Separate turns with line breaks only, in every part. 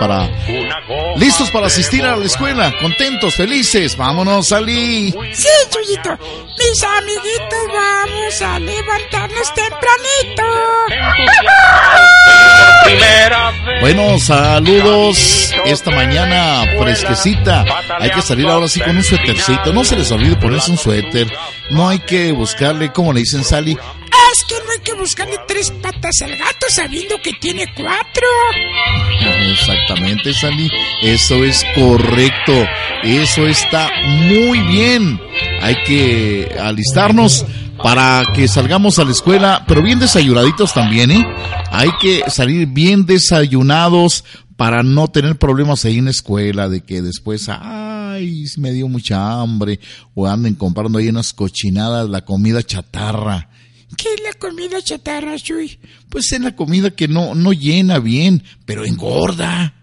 Para listos para asistir a la escuela, contentos, felices. Vámonos, salí.
Sí, Chuyito. Mis amiguitos, vamos a levantarnos tempranito.
Bueno, saludos esta mañana fresquecita. Hay que salir ahora sí con un suétercito. No se les olvide ponerse un suéter. No hay que buscarle, como le dicen Sally,
que buscarle tres patas al gato sabiendo que tiene cuatro.
Exactamente, Sally. Eso es correcto. Eso está muy bien. Hay que alistarnos para que salgamos a la escuela, pero bien desayunaditos también, ¿eh? Hay que salir bien desayunados para no tener problemas ahí en la escuela, de que después, ay, me dio mucha hambre, o anden comprando ahí unas cochinadas, la comida chatarra.
¿Qué es la comida chatarra, Chuy?
Pues es la comida que no, no llena bien, pero engorda.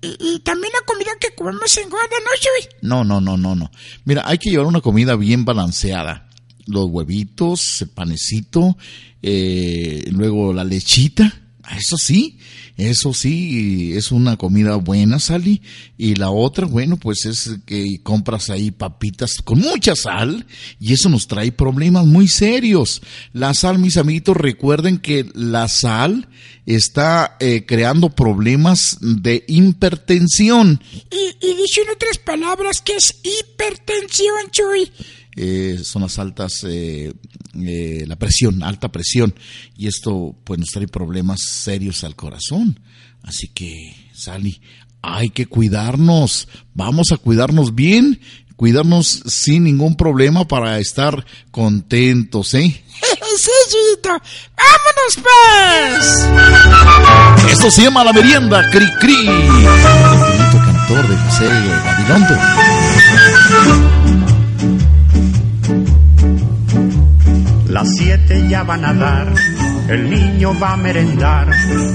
Y, y también la comida que comemos engorda, ¿no, Chuy?
No, no, no, no, no. Mira, hay que llevar una comida bien balanceada. Los huevitos, el panecito, eh, luego la lechita. Eso sí, eso sí, es una comida buena, Sally. Y la otra, bueno, pues es que compras ahí papitas con mucha sal y eso nos trae problemas muy serios. La sal, mis amiguitos, recuerden que la sal está eh, creando problemas de hipertensión.
Y, y dicho en otras palabras que es hipertensión, Chuy.
eh, son las altas, eh, eh, la presión, alta presión, y esto pues nos trae problemas serios al corazón. Así que, Sally, hay que cuidarnos, vamos a cuidarnos bien, cuidarnos sin ningún problema para estar contentos, ¿eh?
sí, Chuyito. ¡Vámonos, pues!
Esto se llama la merienda, cri cri. El cantor de José Gabilondo.
Siete ya van a dar, el niño va a merendar,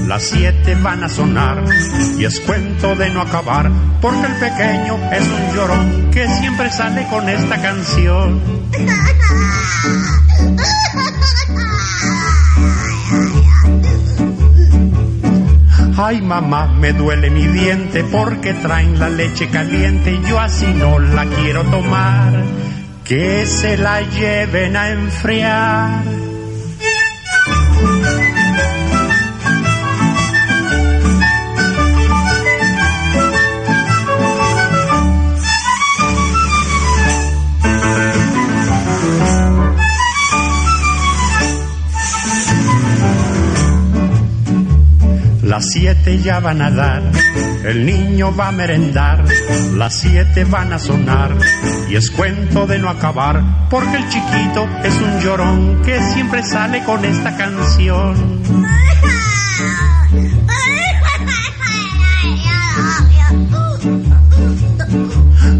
las siete van a sonar, y es cuento de no acabar, porque el pequeño es un llorón que siempre sale con esta canción. Ay mamá, me duele mi diente porque traen la leche caliente y yo así no la quiero tomar. Que se la lleven a enfriar. Las siete ya van a dar, el niño va a merendar, las siete van a sonar, y es cuento de no acabar, porque el chiquito es un llorón que siempre sale con esta canción.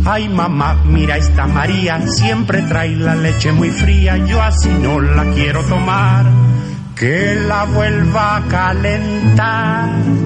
Ay mamá, mira esta María, siempre trae la leche muy fría, yo así no la quiero tomar, que la vuelva a calentar.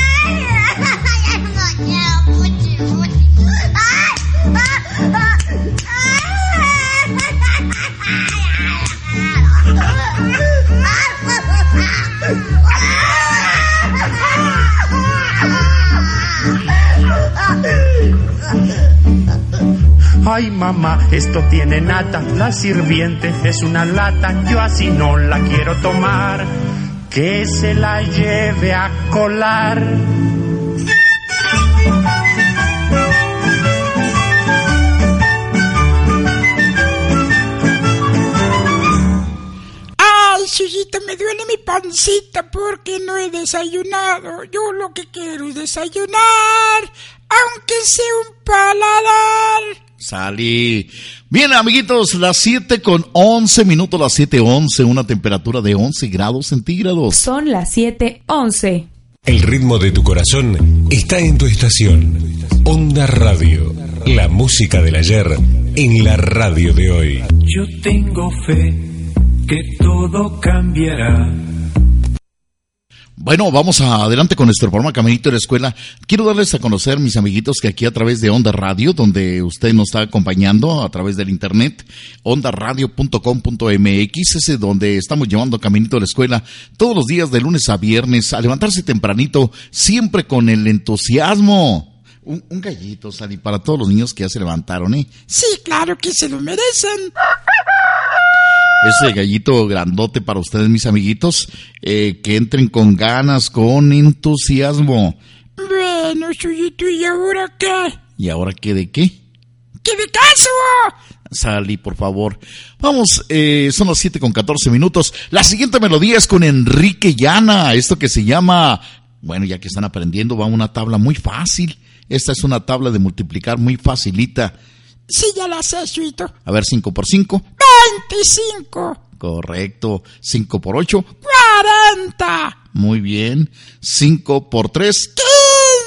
Ay mamá, esto tiene nata, la sirviente es una lata, yo así no la quiero tomar. que se la lleve a colar.
Ay, Chuyito, me duele mi pancita porque no he desayunado. Yo lo que quiero es desayunar, aunque sea un paladar.
Salí. Bien, amiguitos, las 7 con 11 minutos, las 7.11, una temperatura de 11 grados centígrados.
Son las 7:11.
El ritmo de tu corazón está en tu estación. Onda Radio. La música del ayer en la radio de hoy.
Yo tengo fe que todo cambiará.
Bueno, vamos adelante con nuestro programa Caminito de la Escuela. Quiero darles a conocer, mis amiguitos, que aquí a través de Onda Radio, donde usted nos está acompañando a través del internet, ondaradio.com.mx, es donde estamos llevando Caminito de la Escuela todos los días de lunes a viernes, a levantarse tempranito, siempre con el entusiasmo. Un, un gallito, Sally, para todos los niños que ya se levantaron, ¿eh?
Sí, claro que se lo merecen.
Ese gallito grandote para ustedes, mis amiguitos, eh, que entren con ganas, con entusiasmo.
Bueno, Chuyito, ¿y ahora qué?
¿Y ahora qué de qué?
¿Qué de caso?
Sally, por favor. Vamos, eh, son las 7 con 14 minutos. La siguiente melodía es con Enrique Llana, esto que se llama, bueno, ya que están aprendiendo, va una tabla muy fácil. Esta es una tabla de multiplicar muy facilita.
Sí, ya la sé, Chuyito.
A ver, 5 por 5.
25,
Correcto. 5 por 8.
40,
Muy bien. 5 por 3.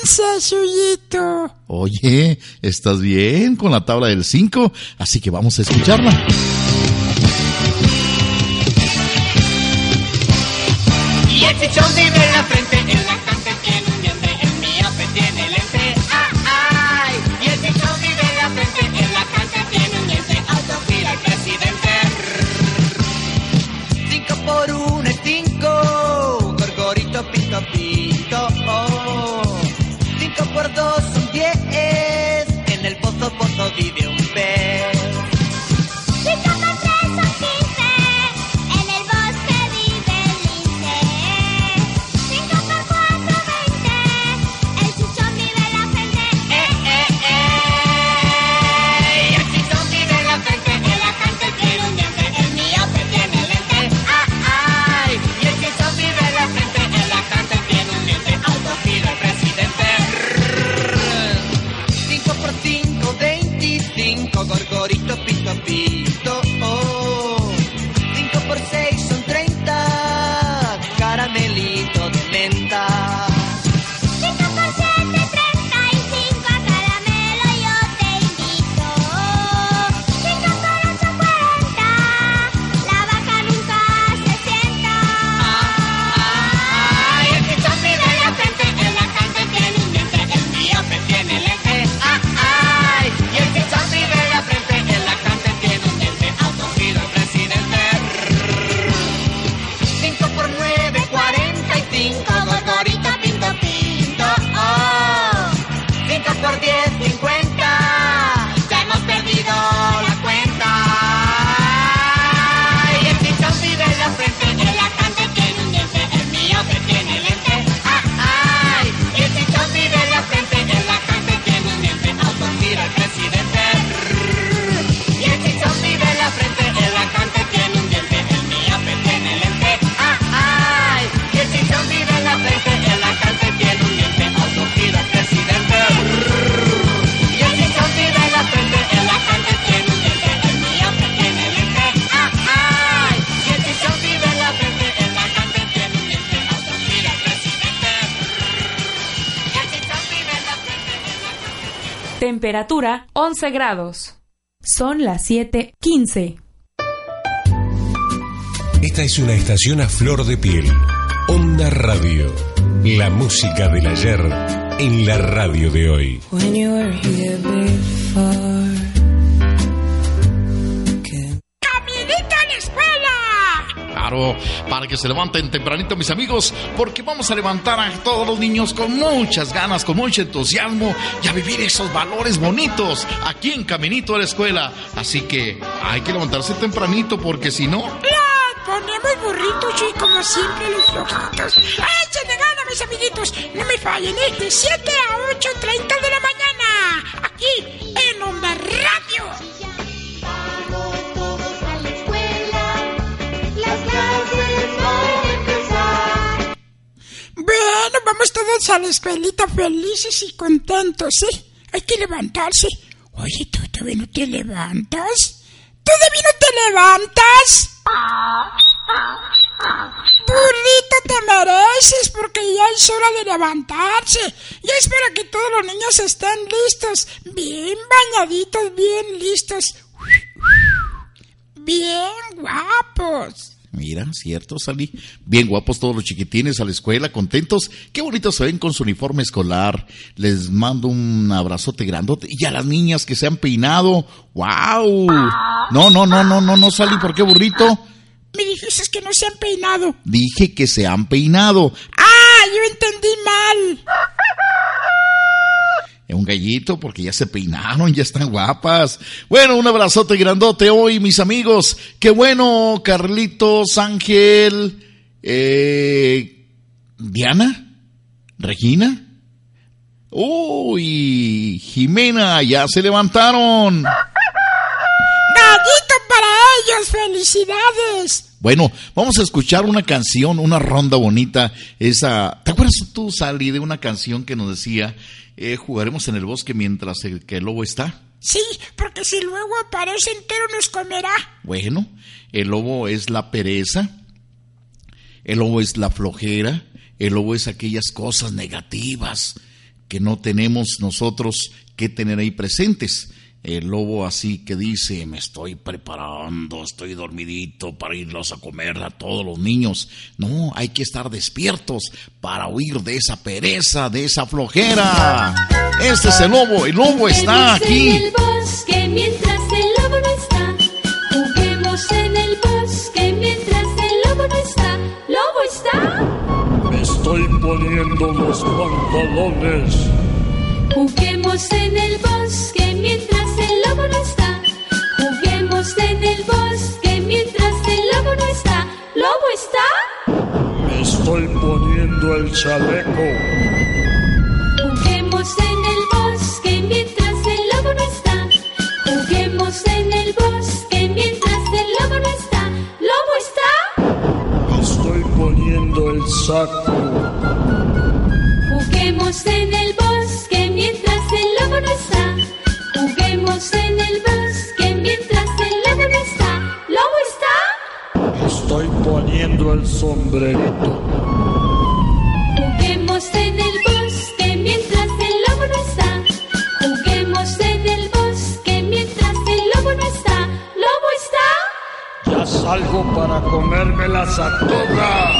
15, Chuyito.
Oye, ¿estás bien con la tabla del 5? Así que vamos a escucharla.
Y el chichón vive en la frente, por cinco, veinticinco, gorgorito, pito, pito, oh.
Temperatura 11 grados. Son las 7:15.
Esta es una estación a flor de piel. Onda Radio. La música del ayer en la radio de hoy.
When you were here before.
Para que se levanten tempranito, mis amigos, porque vamos a levantar a todos los niños con muchas ganas, con mucho entusiasmo y a vivir esos valores bonitos aquí en Caminito a la Escuela. Así que hay que levantarse tempranito, porque si no,
¡La ponemos burritos y como siempre los flojitos. ¡Échenle gana, mis amiguitos! No me fallen, ¿eh? De 7 a 8.30 de la mañana. Aquí, Bueno, vamos todos a la escuelita felices y contentos, ¿sí? Hay que levantarse. Oye, ¿tú todavía no te levantas? ¿Todavía no te levantas? Burrito te mereces porque ya es hora de levantarse. Ya es para que todos los niños estén listos, bien bañaditos, bien listos. Bien guapos.
Mira, cierto, salí. Bien guapos todos los chiquitines a la escuela, contentos. Qué bonitos se ven con su uniforme escolar. Les mando un abrazote grandote. Y a las niñas que se han peinado. ¡Wow! No, no, no, no, no, no salí. ¿Por qué burrito?
Me dijiste que no se han peinado.
Dije que se han peinado.
¡Ah! Yo entendí mal.
Un gallito porque ya se peinaron, ya están guapas. Bueno, un abrazote grandote hoy, mis amigos. Qué bueno, Carlitos, Ángel, eh, Diana, Regina. Uy, Jimena, ya se levantaron.
¡Felicidades!
Bueno, vamos a escuchar una canción, una ronda bonita. Esa, ¿te acuerdas tú, Sally, de una canción que nos decía, eh, jugaremos en el bosque mientras el, que el lobo está?
Sí, porque si luego aparece entero nos comerá.
Bueno, el lobo es la pereza, el lobo es la flojera, el lobo es aquellas cosas negativas que no tenemos nosotros que tener ahí presentes. El lobo así que dice, me estoy preparando, estoy dormidito para irlos a comer a todos los niños. No, hay que estar despiertos para huir de esa pereza, de esa flojera. Este es el lobo, el lobo está
Juguemos
aquí.
en el bosque mientras el lobo no está. Juguemos en el bosque mientras el lobo no está. ¿Lobo está?
Me estoy poniendo los pantalones.
Juguemos en el bosque mientras Juguemos en el bosque mientras el lobo no está. ¿Lobo está?
Me estoy poniendo el chaleco.
Juguemos en el bosque mientras el lobo no está. Juguemos en el bosque mientras el lobo no está. ¿Lobo está?
Estoy poniendo el saco.
Juguemos en el bosque Juguemos en el bosque mientras el lobo no está. ¿Lobo está?
Estoy poniendo el sombrerito.
Juguemos en el bosque mientras el lobo no está. Juguemos en el bosque mientras el lobo no está. ¿Lobo está?
Ya salgo para comérmelas a todas.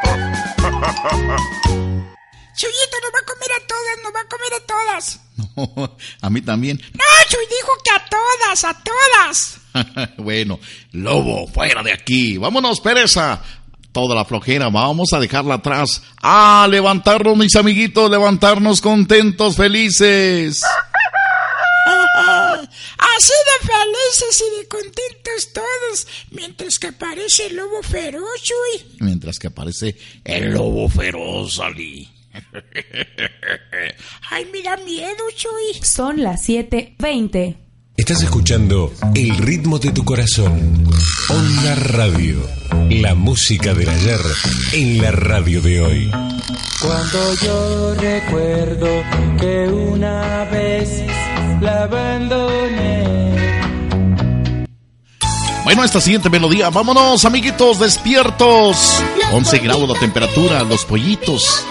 Chuyito nos va a comer a todas, nos va a comer a todas.
No, a mí también.
No, Chuy dijo que a todas, a todas.
bueno, lobo, fuera de aquí. Vámonos, pereza. Toda la flojera, vamos a dejarla atrás. A levantarnos, mis amiguitos, levantarnos contentos, felices.
Así de felices y de contentos todos, mientras que aparece el lobo feroz, Chuy.
Mientras que aparece el lobo feroz, Ali.
Ay, me da miedo, Chuy.
Son las 7:20.
Estás escuchando El ritmo de tu corazón. Onda Radio. La música del ayer en la radio de hoy.
Cuando yo recuerdo que una vez la abandoné.
Bueno, esta siguiente melodía, vámonos, amiguitos, despiertos. 11 grados la temperatura, los pollitos.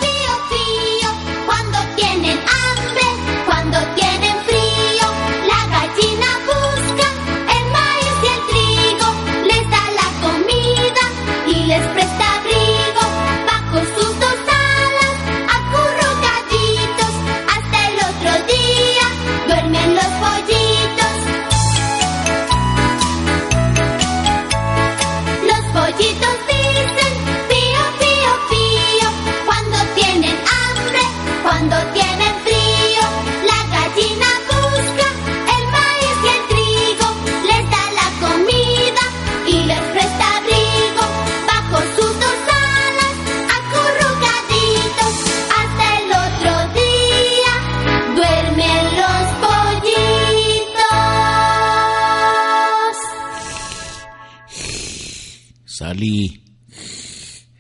Sally.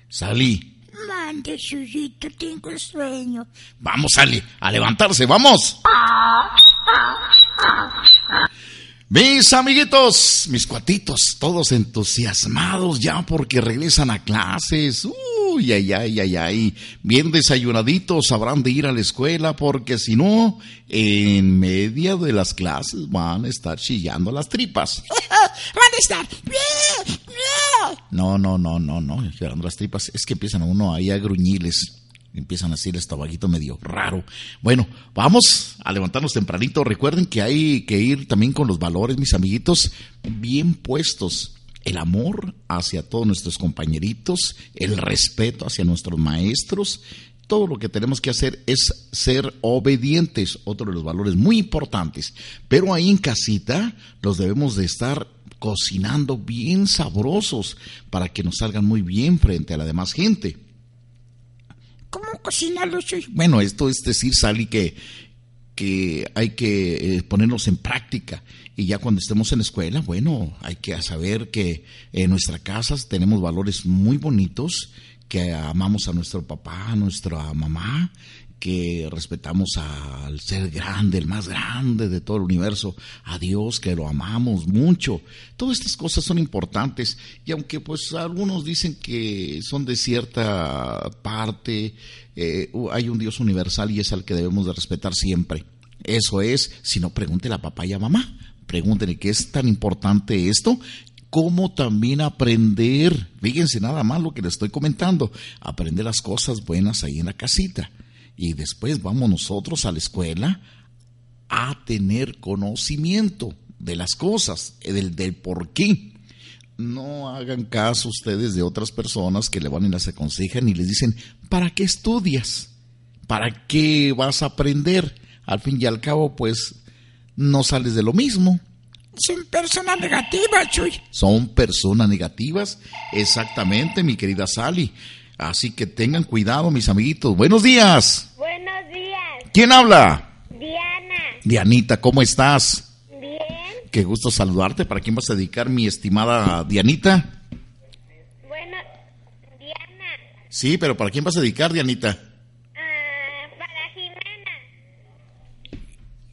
Sally.
Mande, Chuyito, tengo sueño.
Vamos, Sally, a levantarse, vamos. Mis amiguitos, mis cuatitos, todos entusiasmados ya porque regresan a clases. Uy, ay, ay, ay, ay. Bien desayunaditos habrán de ir a la escuela porque si no, en medio de las clases van a estar chillando las tripas.
Van a estar.
No, no, no, no, no, chillando las tripas. Es que empiezan a uno ahí a gruñiles. Empiezan a decir este vaguito medio raro. Bueno, vamos a levantarnos tempranito. Recuerden que hay que ir también con los valores, mis amiguitos, bien puestos. El amor hacia todos nuestros compañeritos, el respeto hacia nuestros maestros. Todo lo que tenemos que hacer es ser obedientes, otro de los valores muy importantes. Pero ahí en casita los debemos de estar cocinando bien sabrosos para que nos salgan muy bien frente a la demás gente.
¿Cómo cocinarlo, Chuy?
Bueno, esto es decir, Sally, que, que hay que eh, ponernos en práctica. Y ya cuando estemos en la escuela, bueno, hay que saber que en nuestra casa tenemos valores muy bonitos, que amamos a nuestro papá, a nuestra mamá, que respetamos al ser grande, el más grande de todo el universo, a Dios, que lo amamos mucho. Todas estas cosas son importantes y aunque pues algunos dicen que son de cierta parte, eh, hay un Dios universal y es al que debemos de respetar siempre. Eso es, si no pregúntele a papá y a mamá, pregúntenle qué es tan importante esto cómo también aprender, fíjense nada más lo que les estoy comentando, aprender las cosas buenas ahí en la casita. Y después vamos nosotros a la escuela a tener conocimiento de las cosas, del, del por qué. No hagan caso ustedes de otras personas que le van y las aconsejan y les dicen, ¿para qué estudias? ¿Para qué vas a aprender? Al fin y al cabo, pues, no sales de lo mismo.
Son personas negativas, Chuy.
Son personas negativas, exactamente, mi querida Sally. Así que tengan cuidado, mis amiguitos. Buenos días.
Buenos días,
¿Quién habla?
Diana.
Dianita, ¿cómo estás?
Bien,
Qué gusto saludarte. ¿Para quién vas a dedicar, mi estimada Dianita?
bueno, Diana.
Sí, pero ¿para quién vas a dedicar, Dianita?
Ah, para Jimena.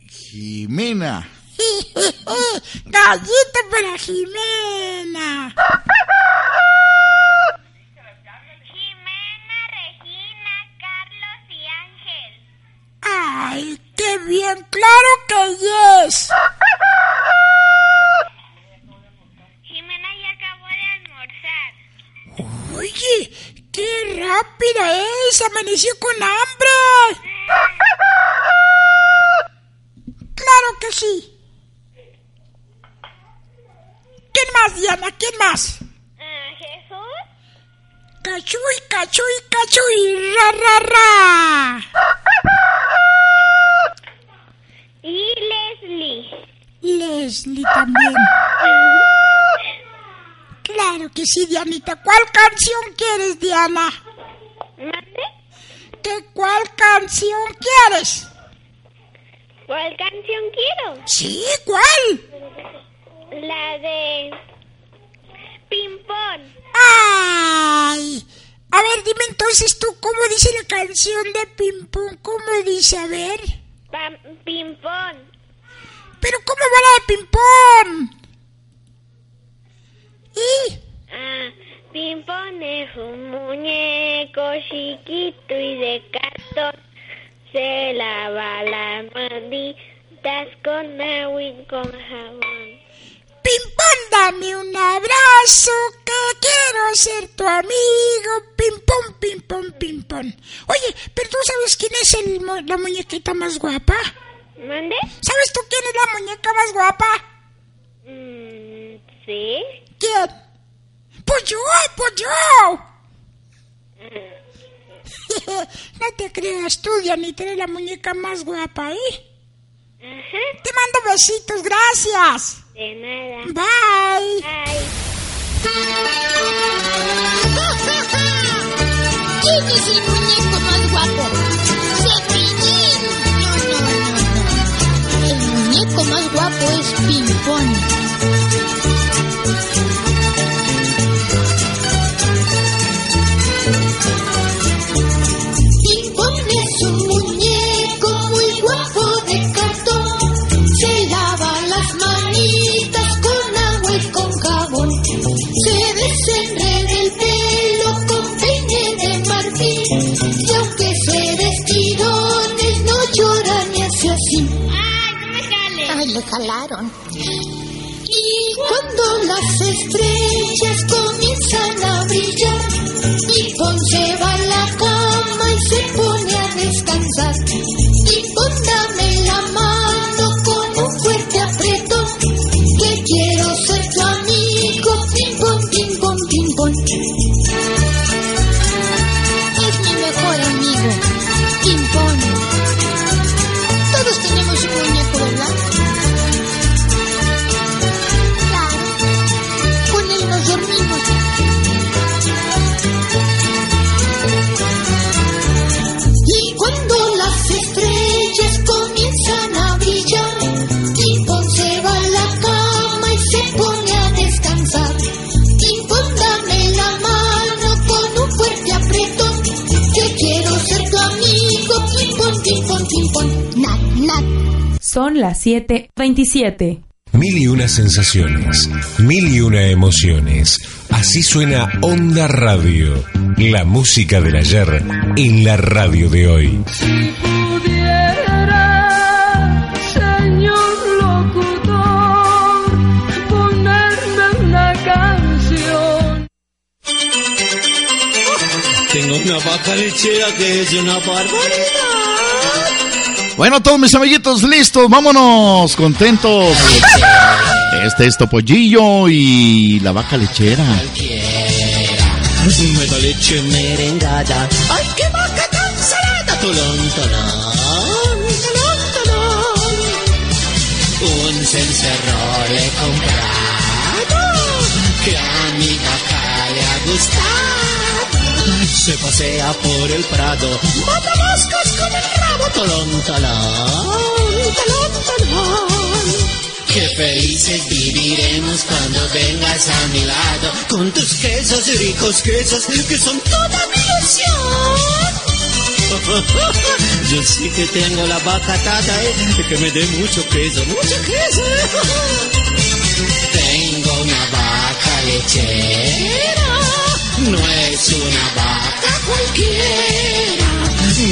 Jimena.
Gallito para Jimena.
Jimena,
Ay, qué bien, claro que yes.
Jimena ya acabó de almorzar.
Oye, qué rápida es, amaneció con hambre. Claro que sí. ¿Quién más, Diana? ¿Quién más?
Ah, Jesús,
Cachuy, cachuy, cachuy, ra, ra, ra.
y Leslie.
Leslie también. Claro que sí, Dianita. ¿Cuál canción quieres, Diana? ¿Qué cuál canción quieres?
¿Cuál canción quiero?
Sí, ¿cuál?
La de Pimpón.
¡Ay! A ver, dime entonces tú, ¿cómo dice la canción de Pim Pum? ¿Cómo dice? A ver.
Pimpón.
¿Pero cómo va la de Pum? ¿Y?
Ah, Pimpón es un muñeco chiquito y de cartón. Se lava las manitas con agua y con jabón.
Pim Pum, dame un abrazo, que quiero ser tu amigo. Pim Pum, Pim Pum, Pim Pum. Oye, ¿pero tú sabes quién es el la muñequita más guapa?
¿Mande?
¿Sabes tú quién es la muñeca más guapa?
Mm, sí.
¿Quién? Pues yo, pues yo. no te creas tú, Dianita, eres la muñeca más guapa, ¿eh?
Ajá.
Te mando besitos, gracias.
De nada.
Bye.
Bye.
¿Quién es el muñeco más guapo? Muñeco más guapo regalaron. Y cuando las estrellas comienzan a brillar,
7:27.
Mil y una sensaciones, mil y una emociones. Así suena Onda Radio, la música del ayer en la radio de hoy.
pudiera, señor locutor, ponerme una canción.
Tengo una vaca lechera que es una barbaridad.
Bueno, todos mis amiguitos, listos, vámonos, contentos. Este es Topollillo y la vaca lechera.
Da leche merengada. ¡Ay, qué vaca tan salada! Tolón, tolón, tolón, tolón. Un cencerro le he comprado que a mi vaca le ha gustado. Se pasea por el prado, mata moscas con el rabo. Tolón, tolón, tolón, tolón. Qué felices viviremos cuando vengas a mi lado con tus quesos ricos quesos que son toda mi ilusión. Yo sí que tengo la vaca atada, eh, que me dé mucho queso, mucho queso. Tengo una vaca lechera, no es una vaca cualquiera.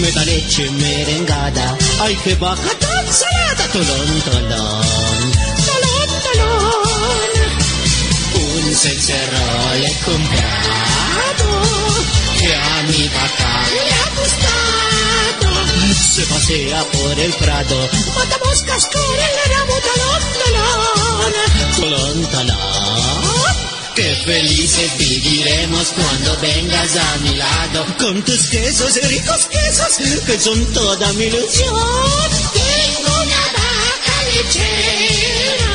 Me da leche merengada, ay qué vaca tan salada, tolón, tolón, tolón, tolón. Un cencerro le he comprado, que a mi vaca le ha gustado. Se pasea por el prado, mata moscas con el ramo, talón, talón, talón, talón. Qué felices viviremos cuando vengas a mi lado con tus quesos, ricos quesos, que son toda mi ilusión. Tengo una vaca lechera,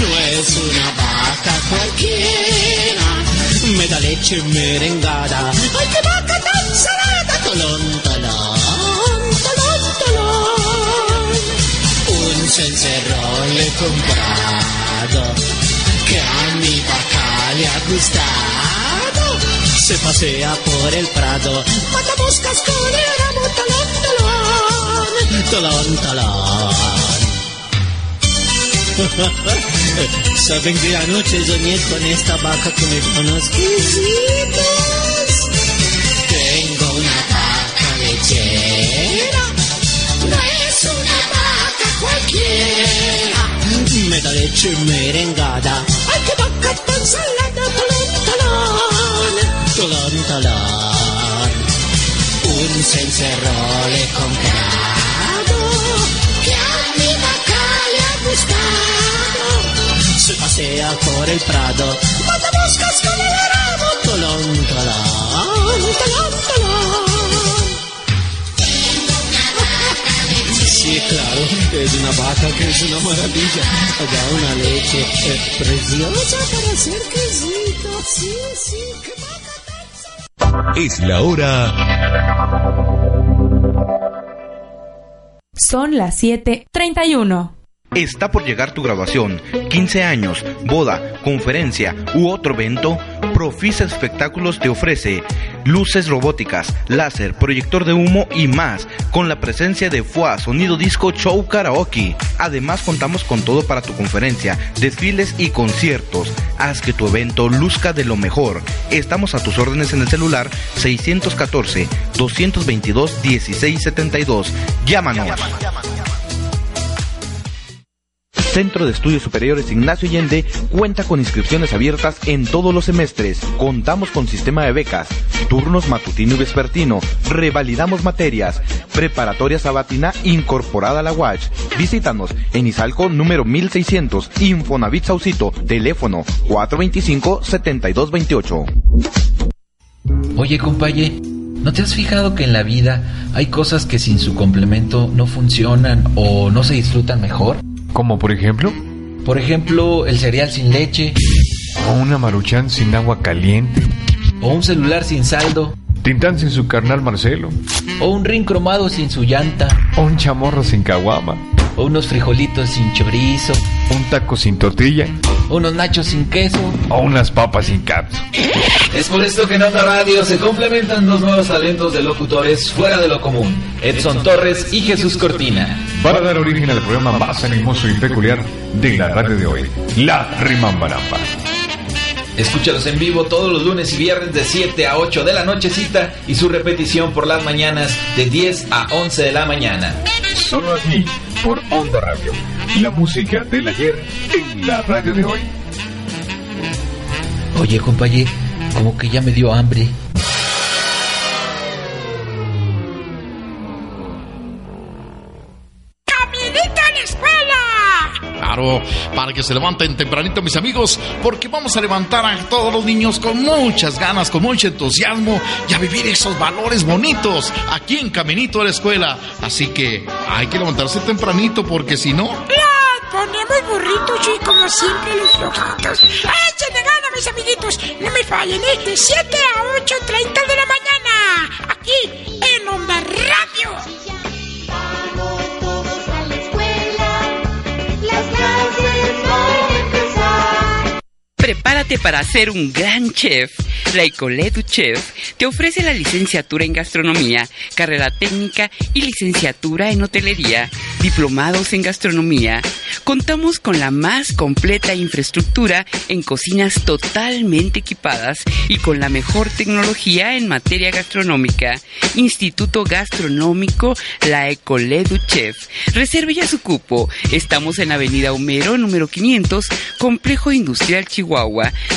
no es una vaca cualquiera. Me da leche merengada, ay qué vaca tan salada, tolón, talón, talón, talón. Un cencerro le he comprado que a mi vaca le ha gustado. Se pasea por el prado, mata moscas con el ramo, talón, talón, talón, talón. Saben que anoche soñé con esta vaca que me quesitos. Tengo una vaca lechera, no es una vaca cualquiera. Me da leche merengada, ay qué vaca tan salada, talón, talón, talón. Un cencerro le he comprado, que a mi vaca le ha gustado. Se pasea por el prado, mata moscas con el ramo, talón, talón, talón, talón. Sí, claro, es una vaca que es una maravilla. Da una leche eh, preciosa para hacer quesito. Sí, sí, qué vaca
Es la hora
Son las 7:31.
¿Está por llegar tu graduación, 15 años, boda, conferencia u otro evento? Profisa Espectáculos te ofrece luces robóticas, láser, proyector de humo y más, con la presencia de FUA, Sonido Disco Show Karaoke. Además contamos con todo para tu conferencia, desfiles y conciertos. Haz que tu evento luzca de lo mejor. Estamos a tus órdenes en el celular 614-222-1672. Llámanos. Centro de Estudios Superiores Ignacio Allende cuenta con inscripciones abiertas en todos los semestres. Contamos con sistema de becas, turnos matutino y vespertino, revalidamos materias, preparatoria sabatina incorporada a la UACH. Visítanos en Izalco número 1600, Infonavit Saucito, teléfono 425-7228.
Oye, compaye, ¿no te has fijado que en la vida hay cosas que sin su complemento no funcionan o no se disfrutan mejor?
¿Como por ejemplo?
Por ejemplo, el cereal sin leche.
O una maruchan sin agua caliente.
O un celular sin saldo.
Tintán sin su carnal Marcelo.
O un ring cromado sin su llanta.
O un chamorro sin caguama.
O unos frijolitos sin chorizo.
Un taco sin tortilla.
Unos nachos sin queso.
O unas papas sin capsu.
Es por esto que en Onda Radio se complementan dos nuevos talentos de locutores fuera de lo común. Edson Torres y Jesús Cortina.
Para dar origen al programa más animoso y peculiar de la radio de hoy. La Rimambaramba.
Escúchalos en vivo todos los lunes y viernes de 7 a 8 de la nochecita y su repetición por las mañanas de 10 a 11 de la mañana.
Solo aquí, por Onda Radio. La música del ayer en la radio de hoy.
Oye, compañero, como que ya me dio hambre.
Para que se levanten tempranito mis amigos, porque vamos a levantar a todos los niños con muchas ganas, con mucho entusiasmo y a vivir esos valores bonitos aquí en Caminito a la Escuela. Así que hay que levantarse tempranito porque si no...
¡La! Ponemos burritos y como siempre los flojitos. ¡Échenle gana, mis amiguitos! No me fallen, ¿eh? De 7 a 8.30 de la mañana. Aquí en Onda Radio.
Prepárate para ser un gran chef. La École du Chef te ofrece la licenciatura en gastronomía, carrera técnica y licenciatura en hotelería, diplomados en gastronomía. Contamos con la más completa infraestructura en cocinas totalmente equipadas y con la mejor tecnología en materia gastronómica. Instituto Gastronómico La École du Chef. Reserve ya su cupo. Estamos en Avenida Homero, número 500, Complejo Industrial Chihuahua.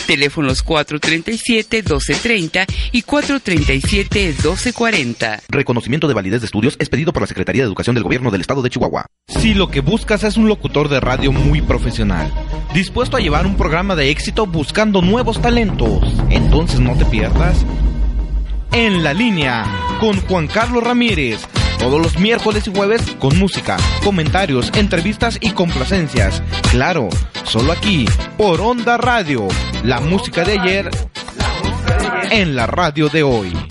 Teléfonos 437-1230 y 437-1240.
Reconocimiento de validez de estudios es pedido por la Secretaría de Educación del Gobierno del Estado de Chihuahua. Si lo que buscas es un locutor de radio muy profesional, dispuesto a llevar un programa de éxito buscando nuevos talentos, entonces no te pierdas. En la línea, con Juan Carlos Ramírez, todos los miércoles y jueves con música, comentarios, entrevistas y complacencias. Claro, solo aquí, por Onda Radio, la música de ayer en la radio de hoy.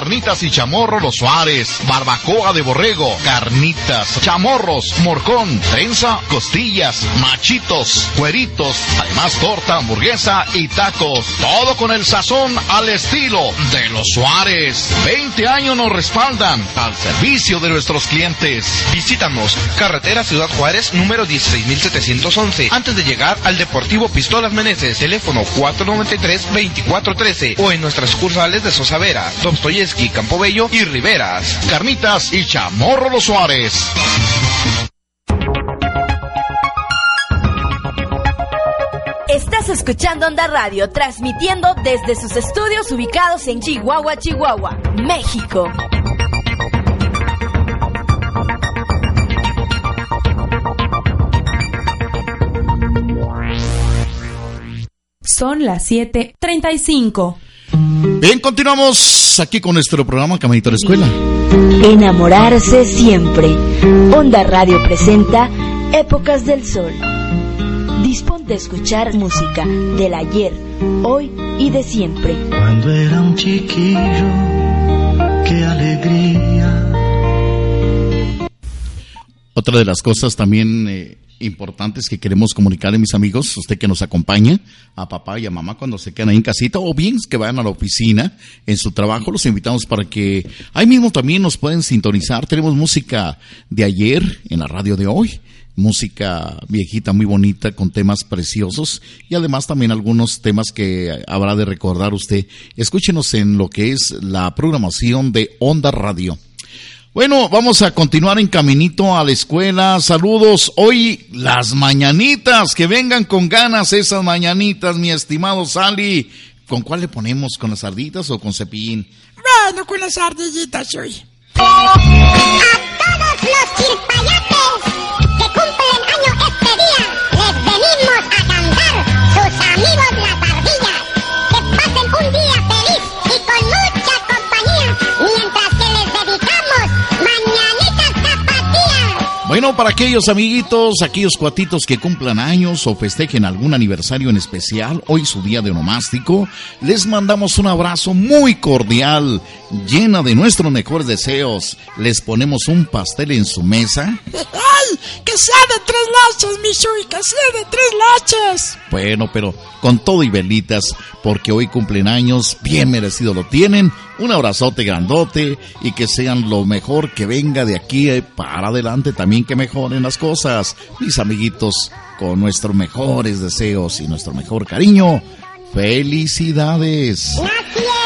Carnitas y chamorro Los Suárez, barbacoa de borrego, carnitas, chamorros, morcón, trenza, costillas, machitos, cueritos, además torta, hamburguesa y tacos. Todo con el sazón al estilo de Los Suárez. 20 años nos respaldan al servicio de nuestros clientes.
Visítanos, carretera Ciudad Juárez, número 16711, antes de llegar al Deportivo Pistolas Meneses, teléfono 493-2413, o en nuestras sucursales de Sosavera, Dostoyevsky, Campobello y Riveras.
Carnitas y chamorro Los Suárez.
Estás escuchando Onda Radio, transmitiendo desde sus estudios ubicados en Chihuahua, Chihuahua, México.
Son las 7:35.
Bien, continuamos aquí con nuestro programa Caminito a la Escuela.
Enamorarse siempre. Onda Radio presenta Épocas del Sol. Disponte a escuchar música del ayer, hoy y de siempre.
Cuando era un chiquillo, qué alegría.
Otra de las cosas también eh, importantes que queremos comunicarle, mis amigos, usted que nos acompaña, a papá y a mamá cuando se quedan ahí en casita, o bien que vayan a la oficina en su trabajo, los invitamos para que ahí mismo también nos pueden sintonizar. Tenemos música de ayer en la radio de hoy, música viejita muy bonita con temas preciosos y además también algunos temas que habrá de recordar usted. Escúchenos en lo que es la programación de Onda Radio. Bueno, vamos a continuar en caminito a la escuela. Saludos. Hoy las mañanitas, que vengan con ganas esas mañanitas, mi estimado Sally. ¿Con cuál le ponemos? ¿Con las sarditas o con cepillín?
Bueno, con las ardillitas hoy.
A todos los chirpayates que cumplen año este día, les venimos a cantar sus amigos las
Bueno, para aquellos amiguitos, aquellos cuatitos que cumplan años o festejen algún aniversario en especial, hoy su día de onomástico, les mandamos un abrazo muy cordial, llena de nuestros mejores deseos. Les ponemos un pastel en su mesa.
¡Ay! ¡Que sea de tres laches, Mishui! ¡Que sea de tres laches!
Bueno, pero con todo y velitas, porque hoy cumplen años, bien merecido lo tienen. Un abrazote grandote y que sean lo mejor que venga de aquí eh, para adelante, también que mejoren las cosas. Mis amiguitos, con nuestros mejores deseos y nuestro mejor cariño, felicidades.
Nacieron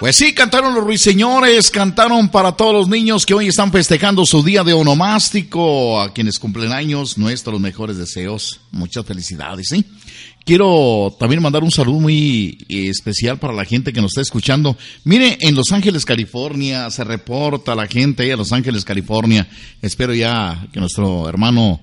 Pues sí, cantaron los ruiseñores, cantaron para todos los niños que hoy están festejando su día de onomástico, a quienes cumplen años, nuestros mejores deseos. Muchas felicidades, ¿sí? Quiero también mandar un saludo muy eh, especial para la gente que nos está escuchando. Mire, en Los Ángeles, California, se reporta la gente ahí a Los Ángeles, California. Espero ya que nuestro hermano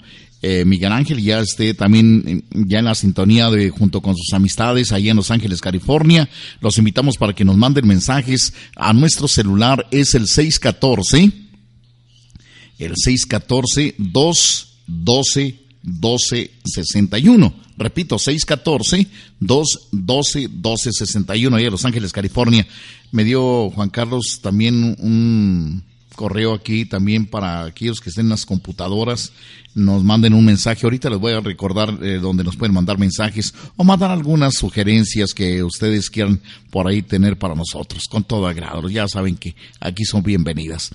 eh, Miguel Ángel ya esté también eh, ya en la sintonía de junto con sus amistades allá en Los Ángeles, California. Los invitamos para que nos manden mensajes a nuestro celular es el 614 el 614 212 1261. Repito, 614 212 1261 ahí en Los Ángeles, California. Me dio Juan Carlos también un correo aquí también para aquellos que estén en las computadoras, nos manden un mensaje. Ahorita les voy a recordar eh, donde nos pueden mandar mensajes o mandar algunas sugerencias que ustedes quieran por ahí tener para nosotros, con todo agrado. Ya saben que aquí son bienvenidas.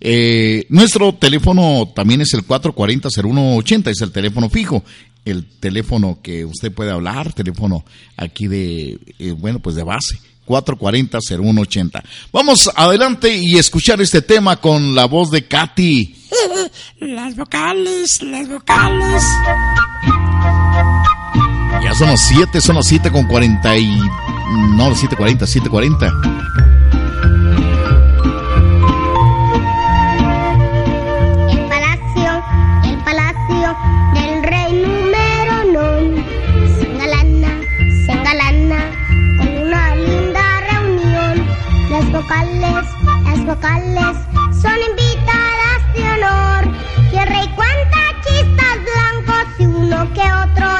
Eh, nuestro teléfono también es el 440-0180, es el teléfono fijo, el teléfono que usted puede hablar, teléfono aquí de, eh, bueno, pues de base. 440-0180. Vamos adelante y escuchar este tema con la voz de Katy.
Las vocales, las vocales.
Ya son las 7, son las 7 con 40 y... No, 7.40, 7.40.
vocales son invitadas de honor. Y el rey cuenta chistes blancos y uno que otro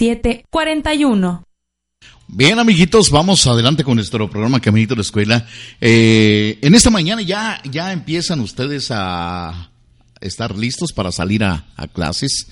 7:41.
Bien, amiguitos, vamos adelante con nuestro programa Caminito de la Escuela. Eh, en esta mañana ya, ya empiezan ustedes a estar listos para salir a, a clases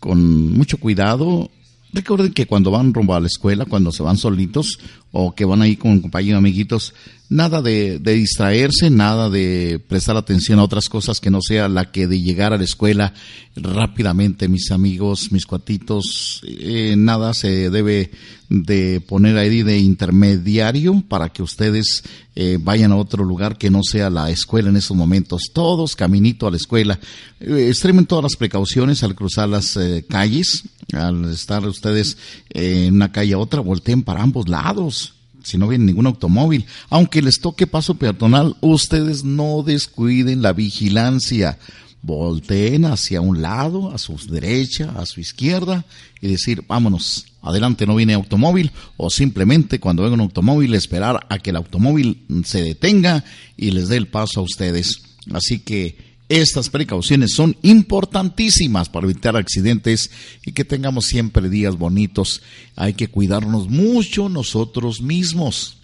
con mucho cuidado. Recuerden que cuando van rumbo a la escuela, cuando se van solitos o que van ahí con compañeros amiguitos, nada de, de distraerse, nada de prestar atención a otras cosas que no sea la que de llegar a la escuela rápidamente, mis amigos, mis cuatitos, eh, nada se debe de poner ahí de intermediario para que ustedes eh, vayan a otro lugar que no sea la escuela en esos momentos. Todos caminito a la escuela. Eh, extremen todas las precauciones al cruzar las eh, calles, al estar ustedes en una calle a otra, volteen para ambos lados si no viene ningún automóvil. Aunque les toque paso peatonal, ustedes no descuiden la vigilancia. Volteen hacia un lado, a su derecha, a su izquierda y decir, vámonos, adelante no viene automóvil o simplemente cuando venga un automóvil esperar a que el automóvil se detenga y les dé el paso a ustedes. Así que estas precauciones son importantísimas para evitar accidentes y que tengamos siempre días bonitos. Hay que cuidarnos mucho nosotros mismos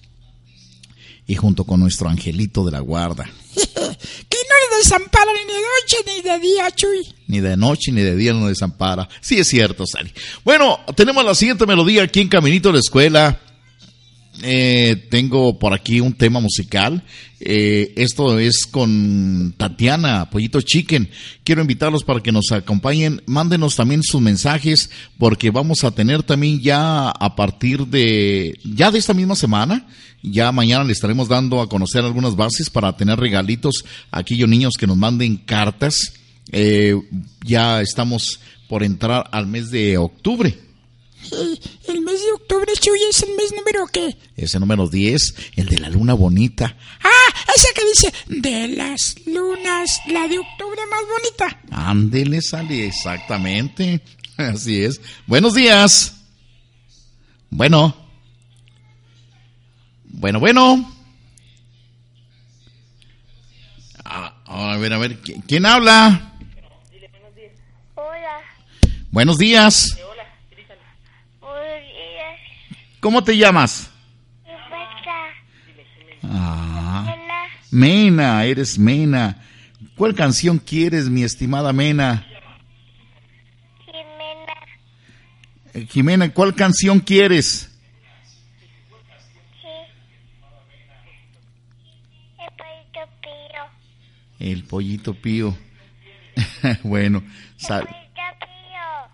y junto con nuestro angelito de la guarda.
que no le desampara ni de noche ni de día, Chuy.
Ni de noche ni de día no desampara. Sí es cierto, Sally. Bueno, tenemos la siguiente melodía aquí en Caminito de la Escuela. Eh, tengo por aquí un tema musical. Eh, esto es con Tatiana, Pollito Chicken. Quiero invitarlos para que nos acompañen. Mándenos también sus mensajes porque vamos a tener también ya a partir de, ya de esta misma semana, ya mañana le estaremos dando a conocer algunas bases para tener regalitos a aquellos niños que nos manden cartas. Eh, ya estamos por entrar al mes de octubre.
Eh, El mes de octubre, Chuy, es el mes número qué?
Ese número 10, el de la luna bonita.
Ah, esa que dice de las lunas, la de octubre más bonita.
Ándele, sale exactamente. Así es. Buenos días. Bueno. Bueno, bueno. Ah, a ver, a ver, ¿qui- ¿quién habla?
Hola,
Buenos días. ¿Cómo te llamas? Ah, Mena, eres Mena. ¿Cuál canción quieres, mi estimada Mena?
Jimena.
Eh, Jimena, ¿cuál canción quieres?
El pollito pío.
El pollito pío. bueno, sal-.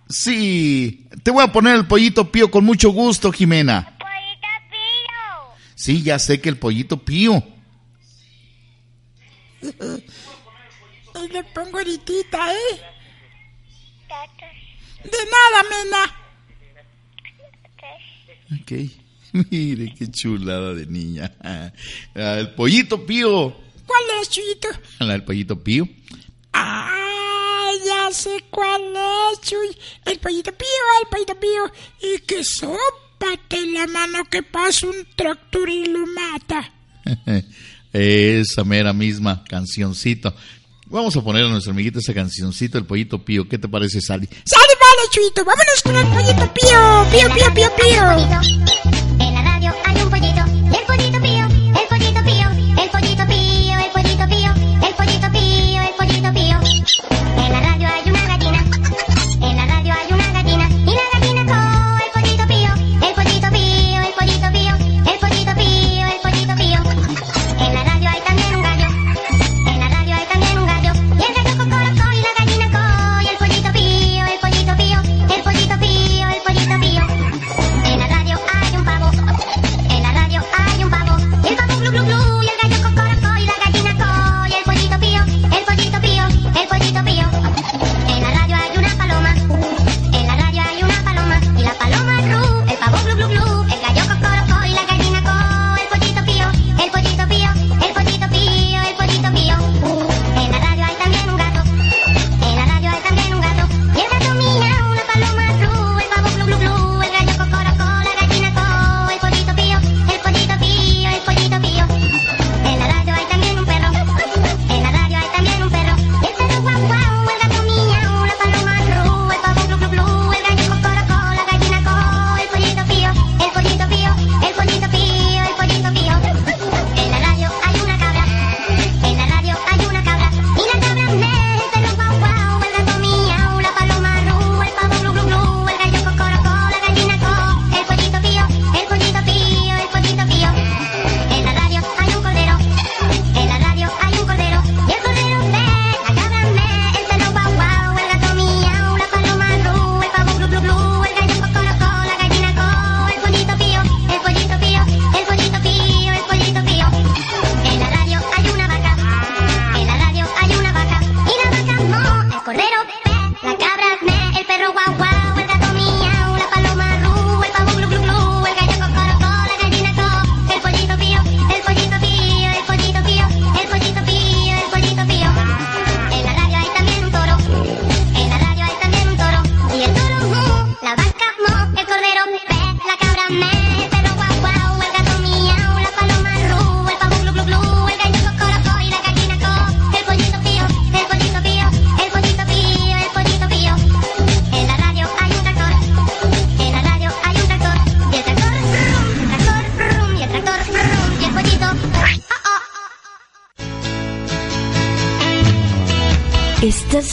Sí, te voy a poner el pollito pío con mucho gusto, Jimena.
Pollito pío.
Sí, ya sé que el pollito pío.
Y le pongo ahorita, ¿eh? De nada, mena.
Ok. Mire qué chulada de niña. Ah, El pollito pío.
¿Cuál es, Chuyito?
La del pollito pío.
Ah, ya sé cuál es, Chuy. El pollito pío, el pollito pío. Y que sópate la mano que pasa un tractor y lo mata.
Esa mera misma cancioncito. Vamos a poner a nuestra amiguita esa cancioncito, el pollito pío. ¿Qué te parece, Sally?
Sale, vale, Chuyito. Vámonos con el pollito pío. Pío, pío, pío, pío.
En la radio hay un pollito, el pollito pío,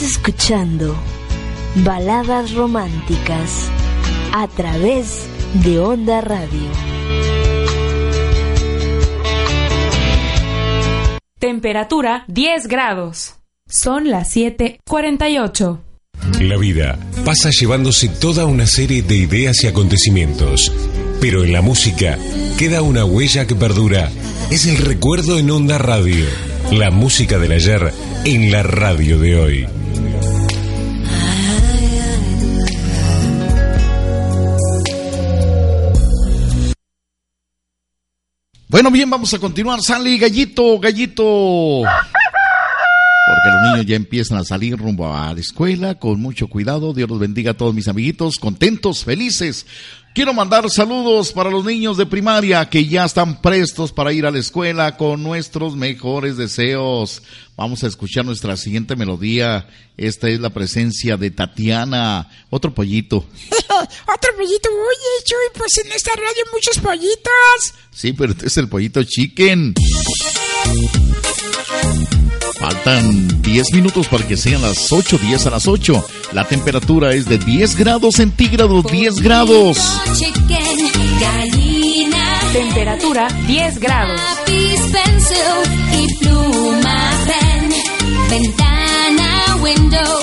escuchando Baladas Románticas a través de Onda Radio.
Temperatura 10 grados. Son las 7:48.
La vida pasa llevándose toda una serie de ideas y acontecimientos, pero en la música queda una huella que perdura. Es el recuerdo en Onda Radio, la música del ayer en la radio de hoy.
Bueno, bien, vamos a continuar. Sale gallito, gallito. Porque los niños ya empiezan a salir rumbo a la escuela con mucho cuidado. Dios los bendiga a todos mis amiguitos, contentos, felices. Quiero mandar saludos para los niños de primaria que ya están prestos para ir a la escuela con nuestros mejores deseos. Vamos a escuchar nuestra siguiente melodía. Esta es la presencia de Tatiana. Otro pollito.
Otro pollito. Oye, Chuy, pues en esta radio hay muchos pollitos.
Sí, pero este es el pollito chicken. Faltan 10 minutos para que sean las 8, 10 a las 8. La temperatura es de 10 grados centígrados, 10 grados.
Chicken, gallina,
Temperatura 10 grados.
y pluma, pen, ventana, window,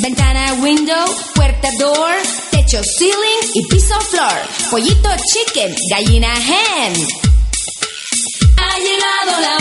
ventana window, puerta door, techo ceiling y piso floor. Pollito chicken, gallina hen. Ha llegado la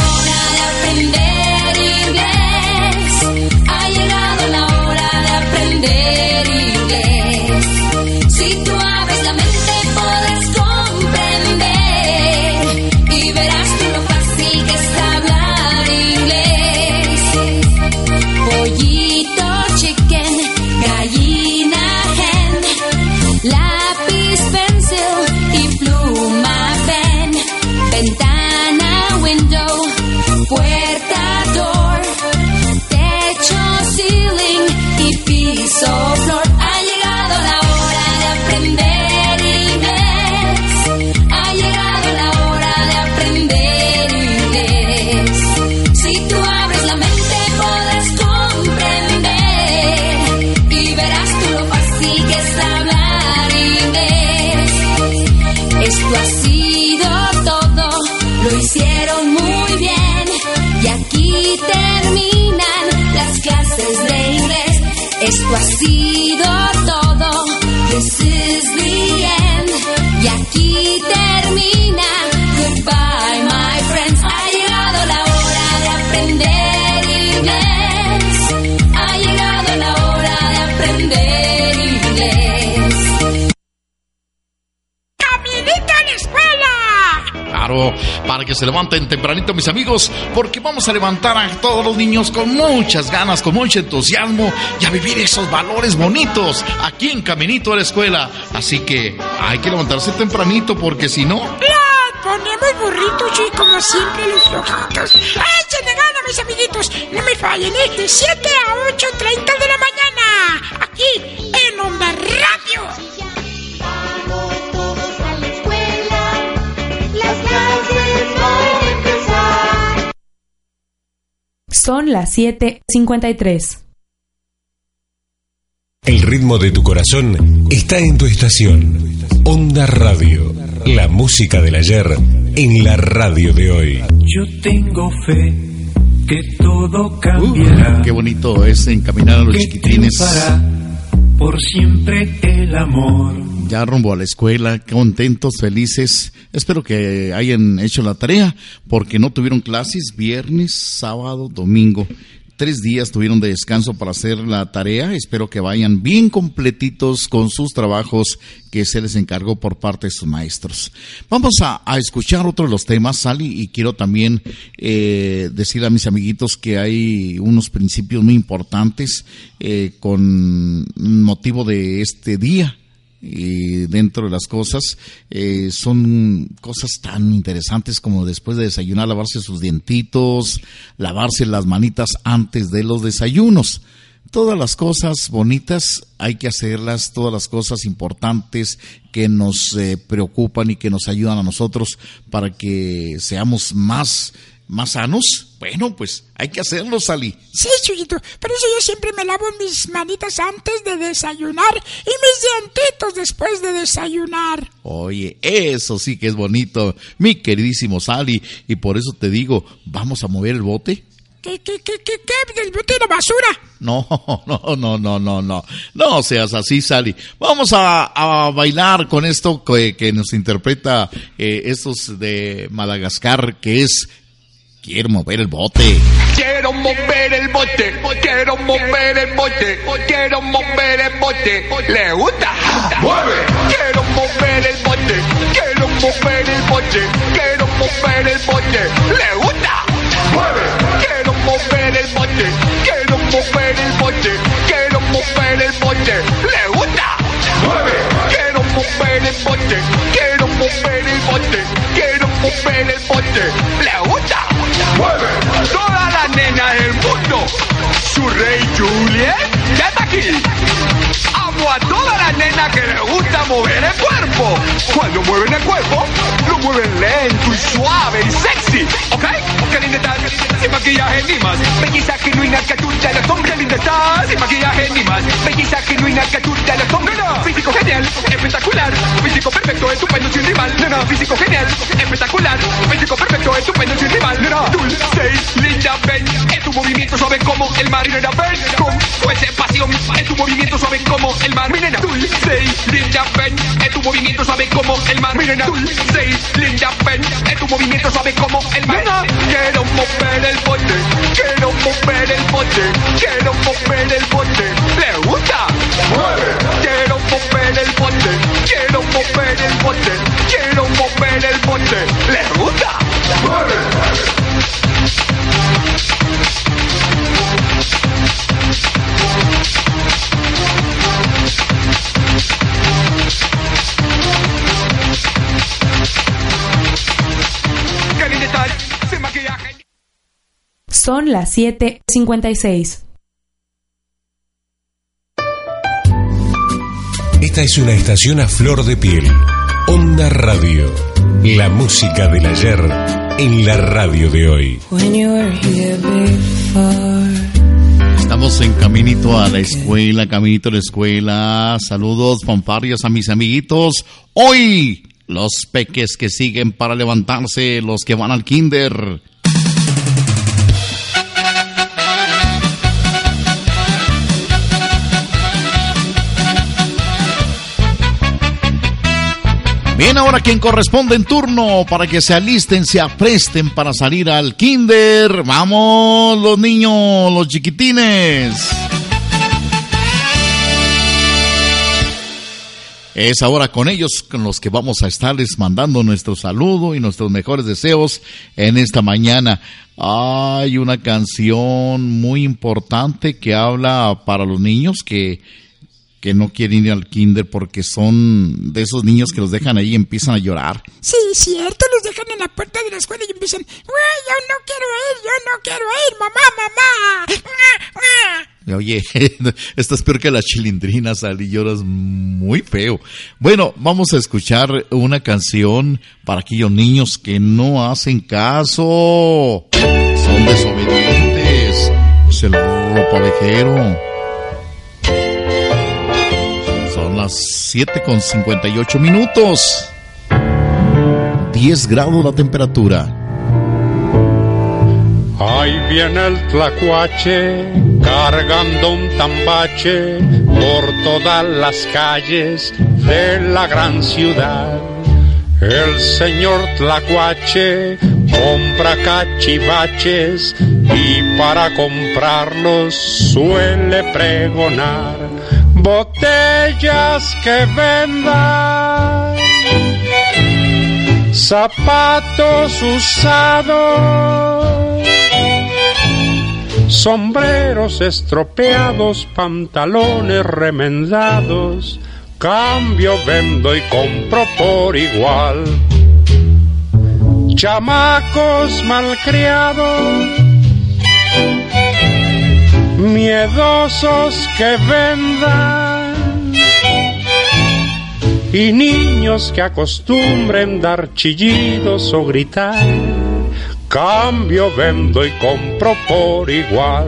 que
se levanten tempranito mis amigos, porque vamos a levantar a todos los niños con muchas ganas, con mucho entusiasmo y a vivir esos valores bonitos aquí en Caminito a la Escuela. Así que hay que levantarse tempranito porque si no...
¡La! Ponemos burritos y como siempre los flojitos. ¡Échenle gana, mis amiguitos! No me fallen, ¿eh? De 7 a 8.30
Son las 7:53.
El ritmo de tu corazón está en tu estación. Onda Radio, La música del ayer en la radio de hoy.
Yo tengo fe que todo cambiará.
Uh, qué bonito es encaminar a los
que
chiquitines.
triunfará por siempre el amor.
Ya rumbo a la escuela, contentos, felices. Espero que hayan hecho la tarea porque no tuvieron clases viernes, sábado, domingo. Tres días tuvieron de descanso para hacer la tarea. Espero que vayan bien completitos con sus trabajos que se les encargó por parte de sus maestros. Vamos a, escuchar otro de los temas, Sally, y quiero también eh, decir a mis amiguitos que hay unos principios muy importantes eh, con motivo de este día y dentro de las cosas eh, son cosas tan interesantes como después de desayunar lavarse sus dientitos, lavarse las manitas antes de los desayunos. Todas las cosas bonitas hay que hacerlas, todas las cosas importantes que nos eh, preocupan y que nos ayudan a nosotros para que seamos más, más sanos. Bueno, pues hay que hacerlo, Sally.
Sí, Chuyito, por eso yo siempre me lavo mis manitas antes de desayunar y mis dientitos después de desayunar.
Oye, eso sí que es bonito, mi queridísimo Sally. Y por eso te digo, ¿vamos a mover el bote?
¿Qué, qué, qué, qué, qué? ¿Del bote de la basura?
No, no, no, no, no, no. No seas así, Sally. Vamos a, a bailar con esto que, que nos interpreta eh, estos de Madagascar, que es Quiero mover el bote.
Quiero mover el bote, quiero mover el bote, quiero mover el bote. ¿Le gusta? ¡Mueve! Quiero mover el bote, quiero mover el bote, quiero mover el bote. ¿Le gusta? ¡Mueve! Quiero mover el bote, quiero mover el bote, quiero mover el bote. ¿Le gusta? ¡Mueve! Quiero mover el bote, quiero mover el bote, quiero mover el bote. ¿Le gusta? ¡Mueve! Todas las nenas del mundo. Su rey Juliet ya está aquí. Amo a todas las nenas que les gusta mover el cuerpo. Cuando mueven el cuerpo, lo mueven lento y suave y sexy. ¿Ok? Qué linda estás, sin maquillaje ni más. Belleza genuina que más. Belleza genuina que tú te la sombra. Físico genial, espectacular. Físico perfecto, estupendo, sin rival. Nena, físico genial, espectacular. Físico perfecto, estupendo, sin rival. Nena, dulce y linda, ven. En tu movimiento suave como el mar. Nena, ven con fuerza y pasión. En tu movimiento suave como el mar. Mi nena, dulce linda, ven. En tu movimiento suave como el mar. Mi nena, dulce linda, ven. En tu movimiento suave como el mar. Nena, quiero mover el bote. Quiero mover el bote. Quiero mover el bote. ¿Le gusta? Quiero mover el bote. Quiero mover el bote. Quiero mover el bote. ¿Le gusta? Maquillaje.
Son las 7:56.
Esta es una estación a flor de piel. Onda Radio. La música del ayer en la radio de hoy.
When you were here before.
Estamos en caminito a la escuela, caminito a la escuela. Saludos, fanfarrias a mis amiguitos. Hoy, los peques que siguen para levantarse, los que van al kinder. Bien, ahora quien corresponde en turno para que se alisten, se apresten para salir al kinder. Vamos, los niños, los chiquitines. Es ahora con ellos con los que vamos a estarles mandando nuestro saludo y nuestros mejores deseos en esta mañana. Hay una canción muy importante que habla para los niños que que no quieren ir al kinder porque son de esos niños que los dejan ahí y empiezan a llorar.
Sí, cierto, los dejan en la puerta de la escuela y empiezan, "Güey, yo no quiero ir, yo no quiero ir, mamá, mamá.
Oye, esto es peor que las chilindrinas, Ali, lloras muy feo. Bueno, vamos a escuchar una canción para aquellos niños que no hacen caso. Son desobedientes. Es el ropavejero. Las 7 con 58 minutos. 10 grados la temperatura.
Ahí viene el tlacuache cargando un tambache por todas las calles de la gran ciudad. El señor tlacuache compra cachivaches y para comprarlos suele pregonar botellas que vendan zapatos usados, sombreros estropeados, pantalones remendados, cambio, vendo y compro por igual. Chamacos malcriados, miedosos que vendan y niños que acostumbren dar chillidos o gritar. Cambio, vendo y compro por igual.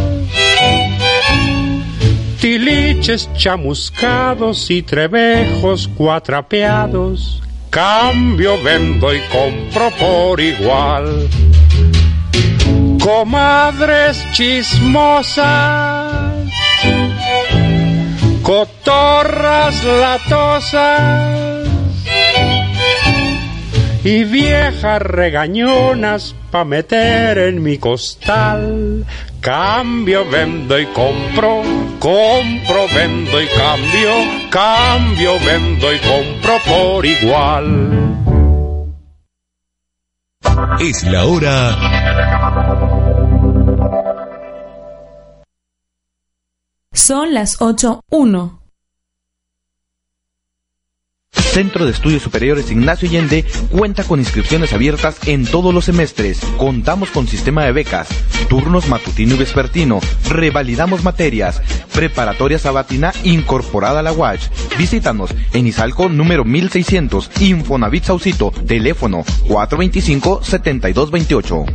tiliches chamuscados y trebejos cuatrapeados, cambio, vendo y compro por igual. Comadres chismosas, cotorras latosas y viejas regañonas pa' meter en mi costal. Cambio, vendo y compro, compro, vendo y cambio, cambio, vendo y compro por igual.
Es la hora
Son las 8.1.
Centro de Estudios Superiores Ignacio Allende cuenta con inscripciones abiertas en todos los semestres. Contamos con sistema de becas, turnos matutino y vespertino, revalidamos materias, preparatoria sabatina incorporada a la UACH. Visítanos en Izalco número 1600, Infonavit Saucito, teléfono 425-7228.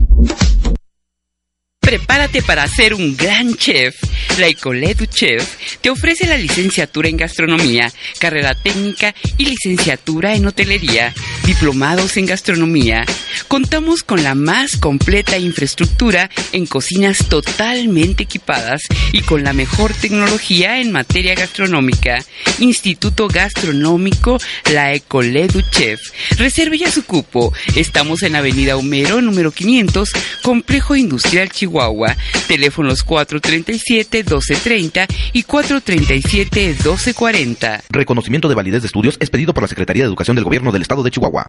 Prepárate para ser un gran chef. La École du Chef te ofrece la licenciatura en gastronomía, carrera técnica y licenciatura en hotelería, diplomados en gastronomía. Contamos con la más completa infraestructura en cocinas totalmente equipadas y con la mejor tecnología en materia gastronómica. Instituto Gastronómico La École du Chef. Reserve ya su cupo. Estamos en Avenida Homero, número 500, Complejo Industrial Chihuahua. Teléfonos 437-1230 y 437-1240.
Reconocimiento de validez de estudios es pedido por la Secretaría de Educación del Gobierno del Estado de Chihuahua.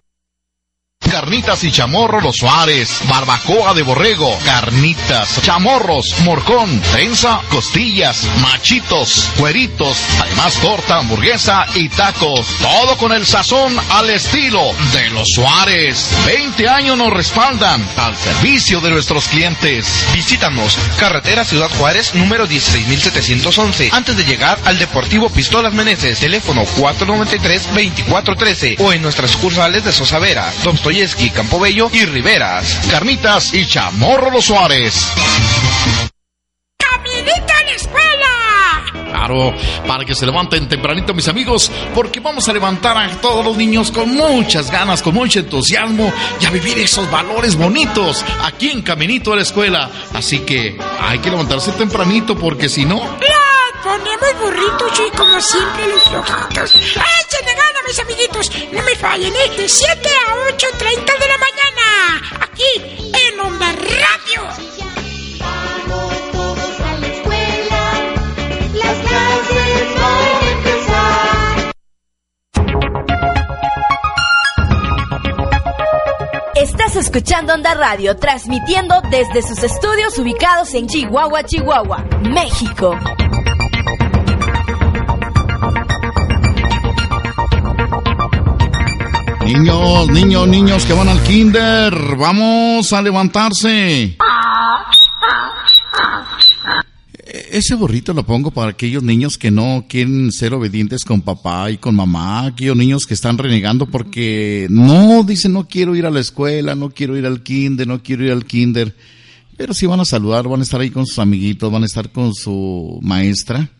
Carnitas y chamorro Los Suárez, barbacoa de borrego, carnitas, chamorros, morcón, trenza, costillas, machitos, cueritos, además torta, hamburguesa y tacos. Todo con el sazón al estilo de Los Suárez. 20 años nos respaldan al servicio de nuestros clientes.
Visítanos, carretera Ciudad Juárez, número 16711, antes de llegar al Deportivo Pistolas Meneses, teléfono 493-2413 o en nuestras sucursales de Sosavera, Dostoyevsky, Campobello y Riveras.
Carnitas y chamorro Los Suárez.
¡Caminito a la escuela!
Claro, para que se levanten tempranito, mis amigos, porque vamos a levantar a todos los niños con muchas ganas, con mucho entusiasmo y a vivir esos valores bonitos aquí en Caminito a la Escuela. Así que hay que levantarse tempranito porque si no...
Ponemos burritos y como siempre los flojitos. ¡Échenle gana, mis amiguitos! No me fallen, ¿eh? De 7 a 8.30 de la mañana. Aquí, en Onda Radio.
Vamos todos a la escuela, las clases van a empezar.
Estás escuchando Onda Radio, transmitiendo desde sus estudios ubicados en Chihuahua, Chihuahua, México.
Niños, niños, niños que van al kinder, vamos a levantarse. E- Ese burrito lo pongo para aquellos niños que no quieren ser obedientes con papá y con mamá, aquellos niños que están renegando porque no, dicen no quiero ir a la escuela, no quiero ir al kinder, no quiero ir al kinder. Pero sí van a saludar, van a estar ahí con sus amiguitos, van a estar con su maestra,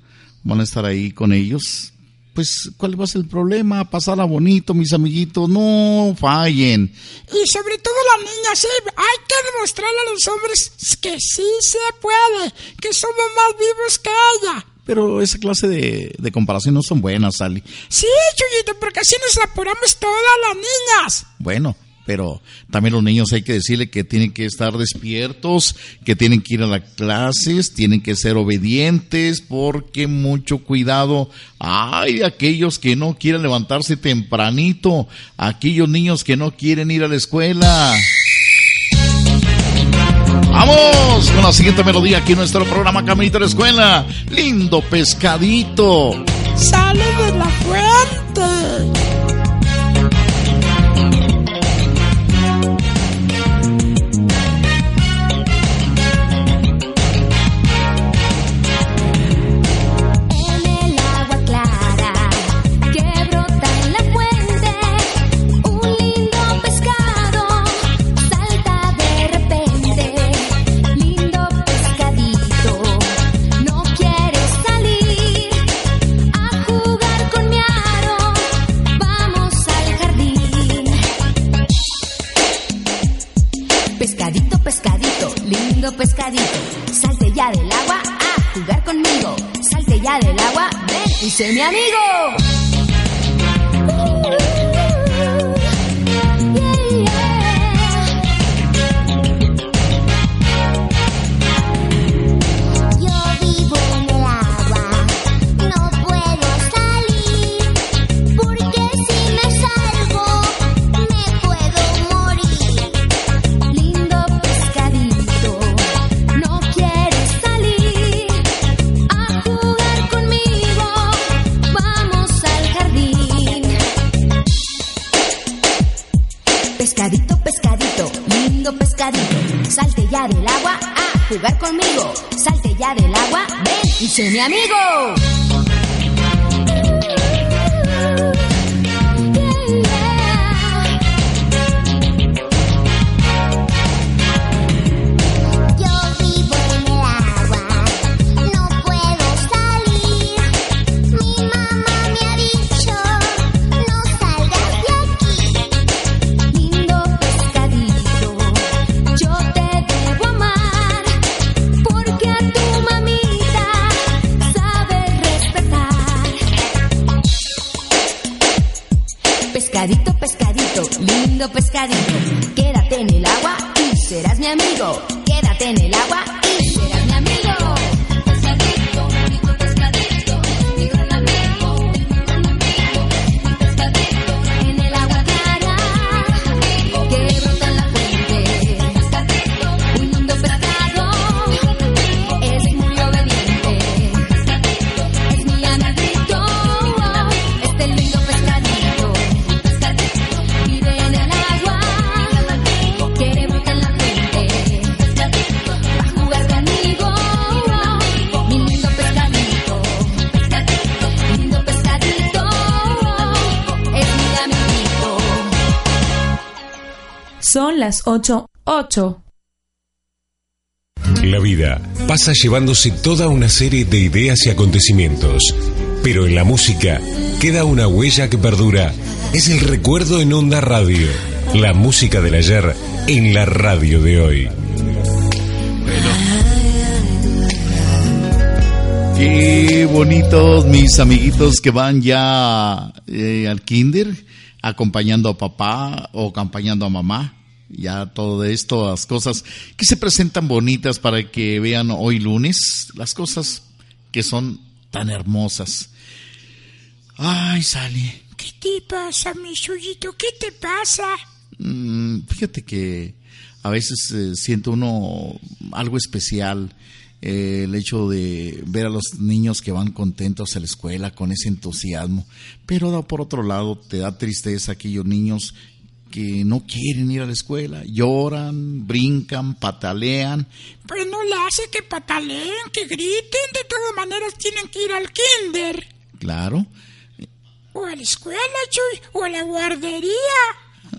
van a estar ahí con ellos. Pues, ¿cuál va a ser el problema? Pasarla bonito, mis amiguitos, no fallen.
Y sobre todo las niñas, ¿eh? Hay que demostrarle a los hombres que sí se puede, que somos más vivos que ella.
Pero esa clase de, de comparación no son buenas, Sally.
Sí, Chuyito, porque así nos apuramos todas las niñas.
Bueno, pero también los niños hay que decirle que tienen que estar despiertos, que tienen que ir a las clases, tienen que ser obedientes, porque mucho cuidado. Hay aquellos que no quieren levantarse tempranito, aquellos niños que no quieren ir a la escuela. Vamos con la siguiente melodía aquí en nuestro programa Caminito a la Escuela. Lindo pescadito.
Sale de la fuente.
Y sé mi amigo. Conmigo. Salte ya del agua, ven y sé mi amigo. En el agua
las 8, 8.
La vida pasa llevándose toda una serie de ideas y acontecimientos, pero en la música queda una huella que perdura. Es el recuerdo en Onda Radio, la música del ayer en la radio de hoy.
Qué bonitos mis amiguitos que van ya eh, al kinder, acompañando a papá o acompañando a mamá. Ya todo esto, las cosas que se presentan bonitas para que vean hoy lunes, las cosas que son tan hermosas. Ay, Sally,
¿Qué te pasa, mi suyito? ¿Qué te pasa?
Mm, fíjate que a veces eh, siento uno algo especial eh, el hecho de ver a los niños que van contentos a la escuela con ese entusiasmo, pero por otro lado te da tristeza aquellos niños que no quieren ir a la escuela, lloran, brincan, patalean.
Pues no le hace que pataleen, que griten. De todas maneras tienen que ir al kinder.
Claro,
O a la escuela, Chuy. O a la guardería.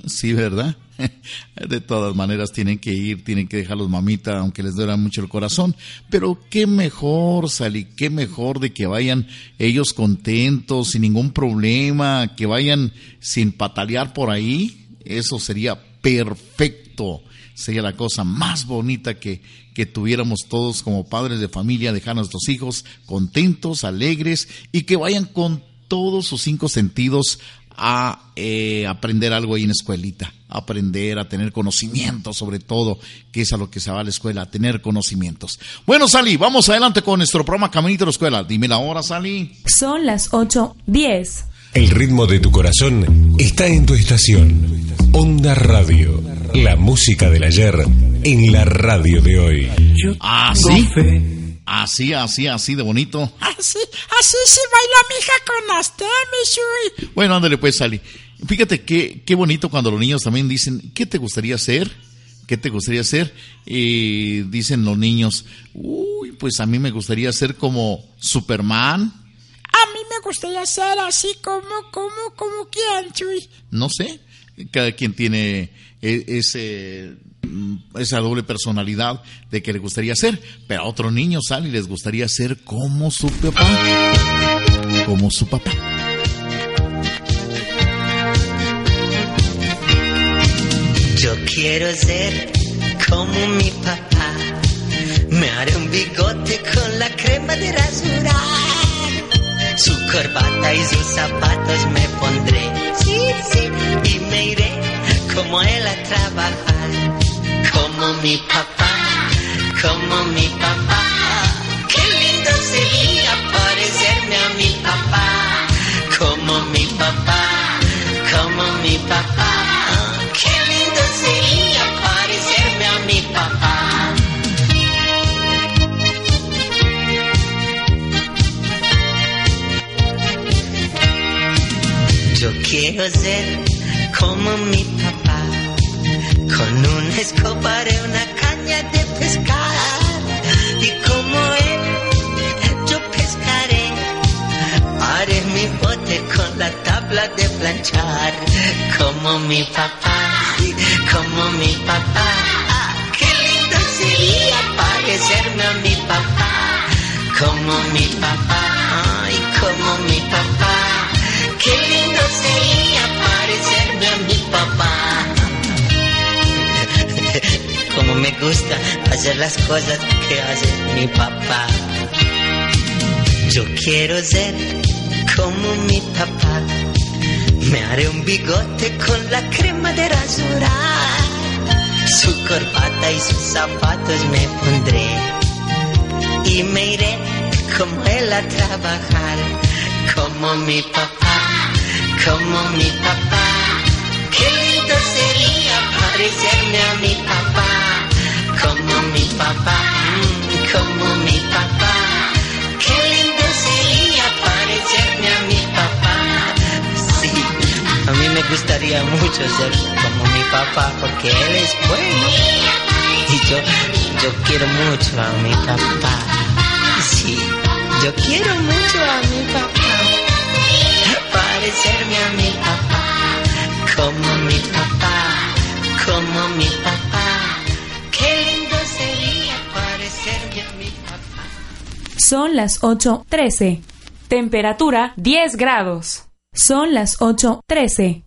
sí, ¿verdad? De todas maneras tienen que ir, tienen que dejarlos mamita, aunque les duela mucho el corazón. Pero qué mejor, Sally, qué mejor de que vayan ellos contentos, sin ningún problema, que vayan sin patalear por ahí. Eso sería perfecto. Sería la cosa más bonita que, que tuviéramos todos como padres de familia, dejar a nuestros hijos contentos, alegres y que vayan con todos sus cinco sentidos a eh, aprender algo ahí en la escuelita, aprender, a tener conocimientos sobre todo, que es a lo que se va a la escuela, a tener conocimientos. Bueno, Sally, vamos adelante con nuestro programa Caminito a la Escuela. Dime la hora, Sally.
Son las 8.10.
El ritmo de tu corazón está en tu estación. Onda Radio, la música del ayer en la radio de hoy.
Así, así, así, así de bonito.
Así, así se baila mi hija con Chuy.
Bueno, ándale pues, Sally. Fíjate qué, qué bonito cuando los niños también dicen, ¿qué te gustaría hacer? ¿Qué te gustaría hacer? Y dicen los niños, uy, pues a mí me gustaría ser como Superman,
A mí me gustaría ser así como, como, como quién, Chuy.
no sé, cada quien tiene e- ese mm, esa doble personalidad de que le gustaría ser, pero a otros niños Sally les gustaría ser como su papá, como su papá.
Yo quiero ser como mi papá. Me haré un bigote con la crema de rasurar. Corbata y sus zapatos me pondré. Sí, sí. Y me iré como él a trabajar. Como mi papá, como mi papá. Qué lindo sería parecerme a mi papá. Como mi papá, con una escoba y una caña de pescar. Y como él, yo pescaré. Haré mi bote con la tabla de planchar, como mi papá, hacer las cosas que hace mi papá. Yo quiero ser como mi papá. Me haré un bigote con la crema de rasurar. Su corbata y sus zapatos me pondré. Y me iré como él a trabajar. Como mi papá, como mi papá. Qué lindo sería parecerme a mi papá. Mi papá, como mi papá. Qué lindo sería parecerme a mi papá. Sí, a mí me gustaría mucho ser como mi papá porque él es bueno. Y yo, yo quiero mucho a mi papá. Sí, yo quiero mucho a mi papá. Parecerme a mi papá. Como mi papá, como mi papá.
Son las 8.13. Temperatura 10 grados. Son las 8.13.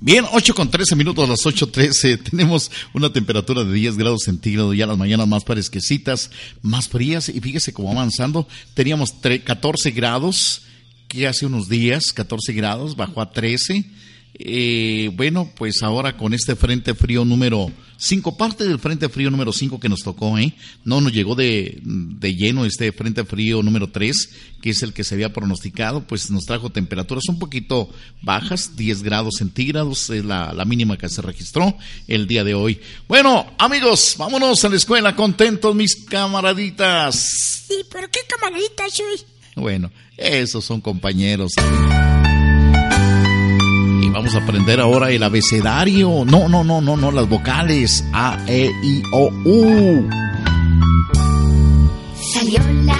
Bien, 8 con 13 minutos, las 8.13. Tenemos una temperatura de 10 grados centígrados, ya las mañanas más fresquecitas, más frías. Y fíjese cómo avanzando, teníamos tre- 14 grados, que hace unos días, 14 grados, bajó a 13. Eh, bueno, pues ahora con este frente frío número 5, parte del frente frío número 5 que nos tocó, ¿eh? No nos llegó de, de lleno este frente frío número 3, que es el que se había pronosticado, pues nos trajo temperaturas un poquito bajas, 10 grados centígrados, es la, la mínima que se registró el día de hoy. Bueno, amigos, vámonos a la escuela, contentos mis camaraditas.
¿Y por qué camaradita soy?
Bueno, esos son compañeros. Vamos a aprender ahora el abecedario. No, no, no, no, no, las vocales. A, E, I, O, U.
Salió la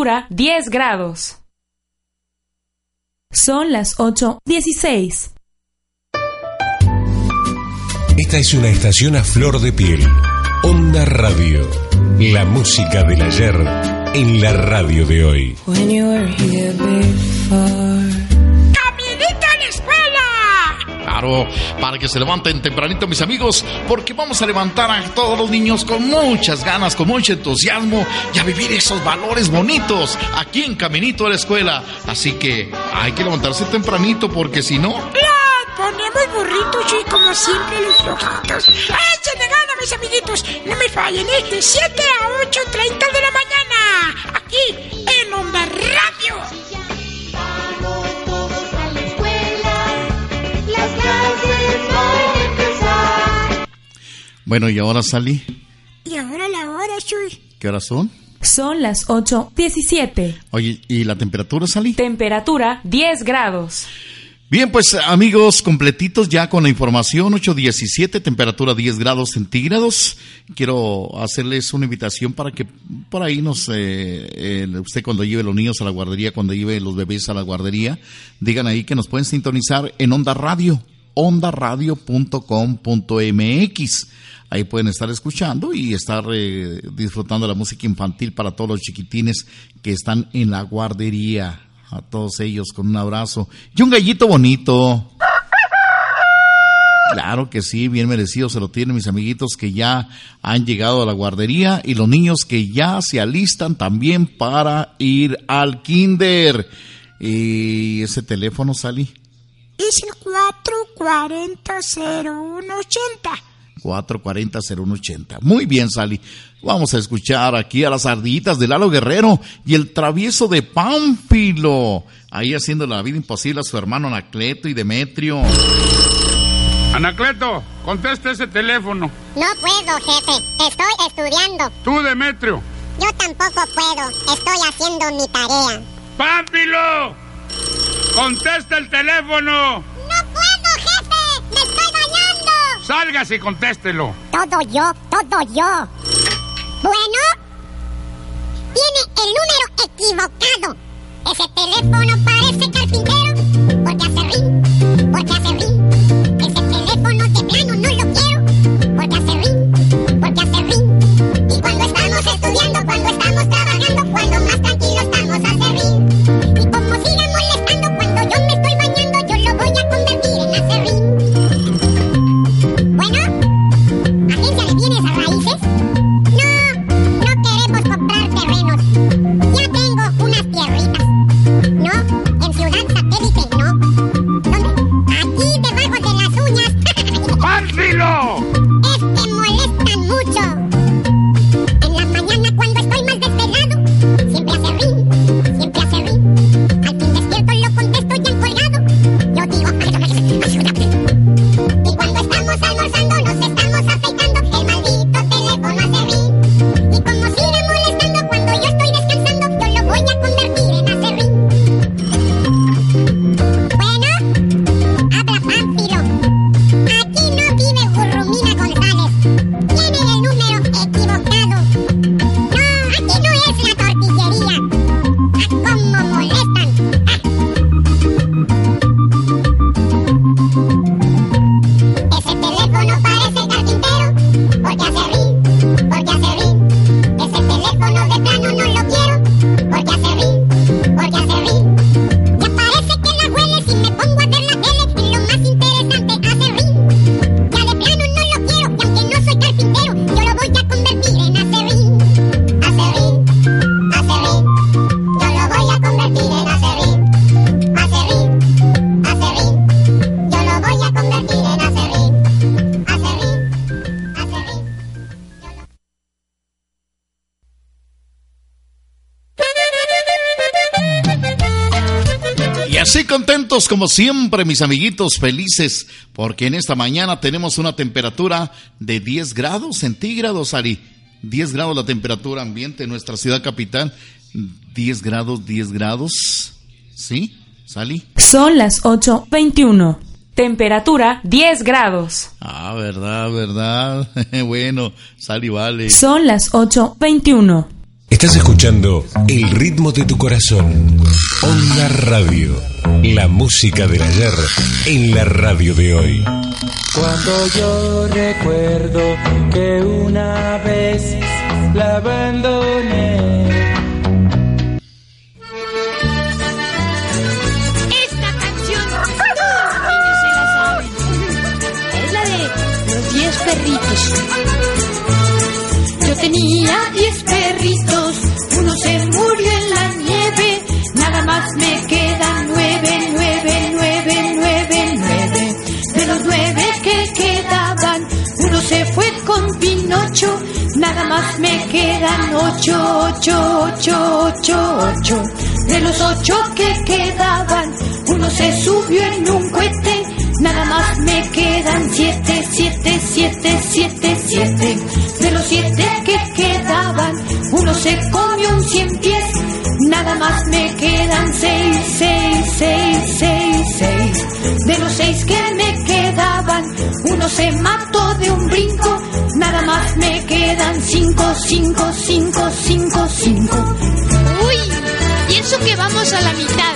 Temperatura 10 grados. Son las 8.16.
Esta es una estación a flor de piel. Onda Radio. La música del ayer en la radio de hoy.
When you were here before.
¡Caminito a la escuela!
Para que se levanten tempranito mis amigos, porque vamos a levantar a todos los niños con muchas ganas, con mucho entusiasmo y a vivir esos valores bonitos aquí en Caminito a la Escuela. Así que hay que levantarse tempranito porque si no...
¡La ponemos burritos y como siempre los flojitos! ¡Échenle gana, mis amiguitos! No me fallen, ¿eh? De 7 a 8.30 de la mañana. Aquí, en Onda Radio.
Bueno, y ahora salí.
Y ahora la hora, soy.
¿Qué horas son?
Son las 8.17.
Oye, ¿y la temperatura salí?
Temperatura 10 grados.
Bien, pues amigos, completitos ya con la información, 8.17, temperatura 10 grados centígrados. Quiero hacerles una invitación para que por ahí nos, eh, eh, usted cuando lleve los niños a la guardería, cuando lleve los bebés a la guardería, digan ahí que nos pueden sintonizar en Onda Radio, ondaradio.com.mx. Ahí pueden estar escuchando y estar eh, disfrutando de la música infantil para todos los chiquitines que están en la guardería. A todos ellos con un abrazo y un gallito bonito. Claro que sí, bien merecido se lo tienen mis amiguitos que ya han llegado a la guardería y los niños que ya se alistan también para ir al kinder. Y ese teléfono, Sally.
Es el 4, 440-0180.
440-0180. Muy bien, Sally. Vamos a escuchar aquí a las ardillitas de Lalo Guerrero y el travieso de Pánfilo. Ahí haciendo la vida imposible a su hermano Anacleto y Demetrio.
Anacleto, contesta ese teléfono.
No puedo, jefe. Estoy estudiando.
Tú, Demetrio.
Yo tampoco puedo. Estoy haciendo mi tarea.
¡Pámpilo! ¡Contesta el teléfono! Sálgase y contéstelo.
Todo yo, todo yo. Bueno, tiene el número equivocado. Ese teléfono parece carpintero. Porque hace ring, porque hace ring. Ese teléfono de plano no lo quiero. Porque hace ring, porque hace ring. Y cuando estamos estudiando, cuando estamos trabajando, cuando como siempre,
mis amiguitos, felices, porque en esta mañana tenemos una temperatura de 10 grados centígrados, Ari. 10 grados la temperatura ambiente en nuestra ciudad capital. 10 grados, 10 grados. ¿Sí? ¿Sali?
Son las 8.21. Temperatura 10 grados.
Ah, verdad, verdad. bueno, Sali vale.
Son las 8.21.
Estás escuchando El ritmo de tu corazón. Onda Radio. La música del ayer en la radio de hoy.
Cuando yo recuerdo que una vez la abandoné.
Esta canción todos los niños se la saben. Es la de los 10 perritos. Yo tenía 10 perritos, uno se murió en la más me quedan nueve, nueve, nueve, nueve, nueve. De los nueve que quedaban, uno se fue con Pinocho, nada más me quedan ocho, ocho, ocho, ocho, ocho. De los ocho que quedaban, uno se subió en un cohete, nada más me quedan siete, siete, siete, siete, siete. De los siete que quedaban, uno se comió un cien pies, nada más me quedan seis, seis, seis, seis, seis. De los seis que me quedaban, uno se mató de un brinco, nada más me quedan cinco, cinco, cinco, cinco, cinco. Uy, y eso que vamos a la mitad.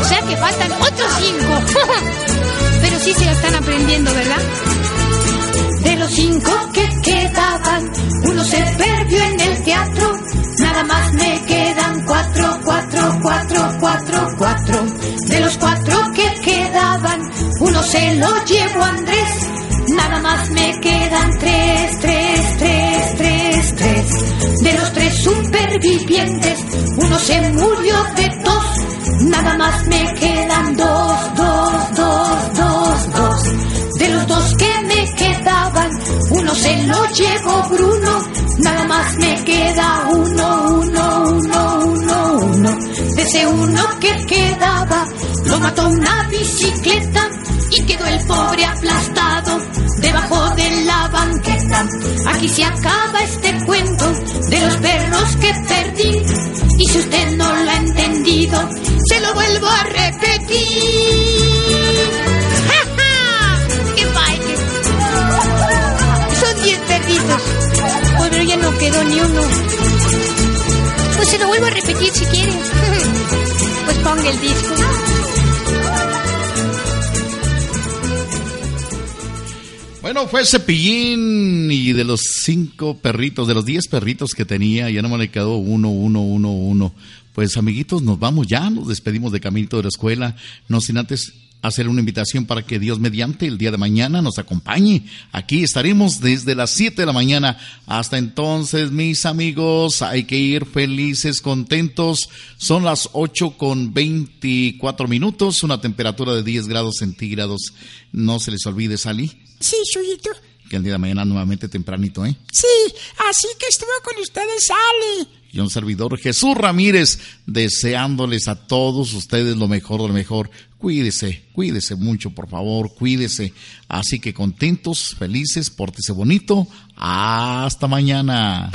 O sea que faltan otros cinco. Pero sí se lo están aprendiendo, ¿verdad? De los cinco que quedaban, uno se perdió en el teatro. Nada más me cuatro, cuatro, cuatro, cuatro, cuatro. De los cuatro que quedaban, uno se lo llevó Andrés. Nada más me quedan tres, tres, tres, tres, tres. De los tres supervivientes, uno se murió de tos. Nada más me quedan dos, dos, dos, dos, dos. De los dos que me quedaban, uno se lo llevó Bruno. Nada más me queda uno, uno, uno, uno, uno. De ese uno que quedaba, lo mató una bicicleta y quedó el pobre aplastado debajo de la banqueta. Aquí se acaba este cuento de los perros que perdí. Y si usted no lo ha entendido, se lo vuelvo a repetir. Ya no quedó ni uno. Pues se lo vuelvo a repetir si quiere. Pues ponga el disco.
Bueno, fue Cepillín y de los cinco perritos, de los diez perritos que tenía, ya no me le quedó uno, uno, uno, uno. Pues amiguitos, nos vamos ya, nos despedimos de Caminito de la Escuela, no sin antes hacer una invitación para que Dios mediante el día de mañana nos acompañe. Aquí estaremos desde las 7 de la mañana. Hasta entonces, mis amigos, hay que ir felices, contentos. Son las 8 con 24 minutos, una temperatura de 10 grados centígrados. No se les olvide, Sally,
Sí, Chuyito.
que el día de mañana nuevamente tempranito, ¿eh?
Sí, así que estuvo con ustedes, Ale.
Y un servidor Jesús Ramírez, deseándoles a todos ustedes lo mejor de lo mejor. Cuídese, cuídese mucho, por favor, cuídese. Así que contentos, felices, pórtese bonito. Hasta mañana.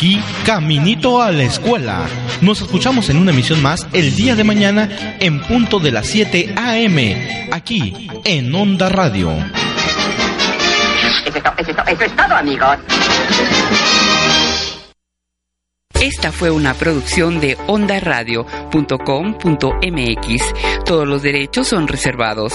Aquí, Caminito a la Escuela. Nos escuchamos en una emisión más el día de mañana en punto de las 7 a.m. aquí en Onda Radio.
Eso es, to- eso es to- eso es todo, amigos.
Esta fue una producción de ondaradio.com.mx. Todos los derechos son reservados.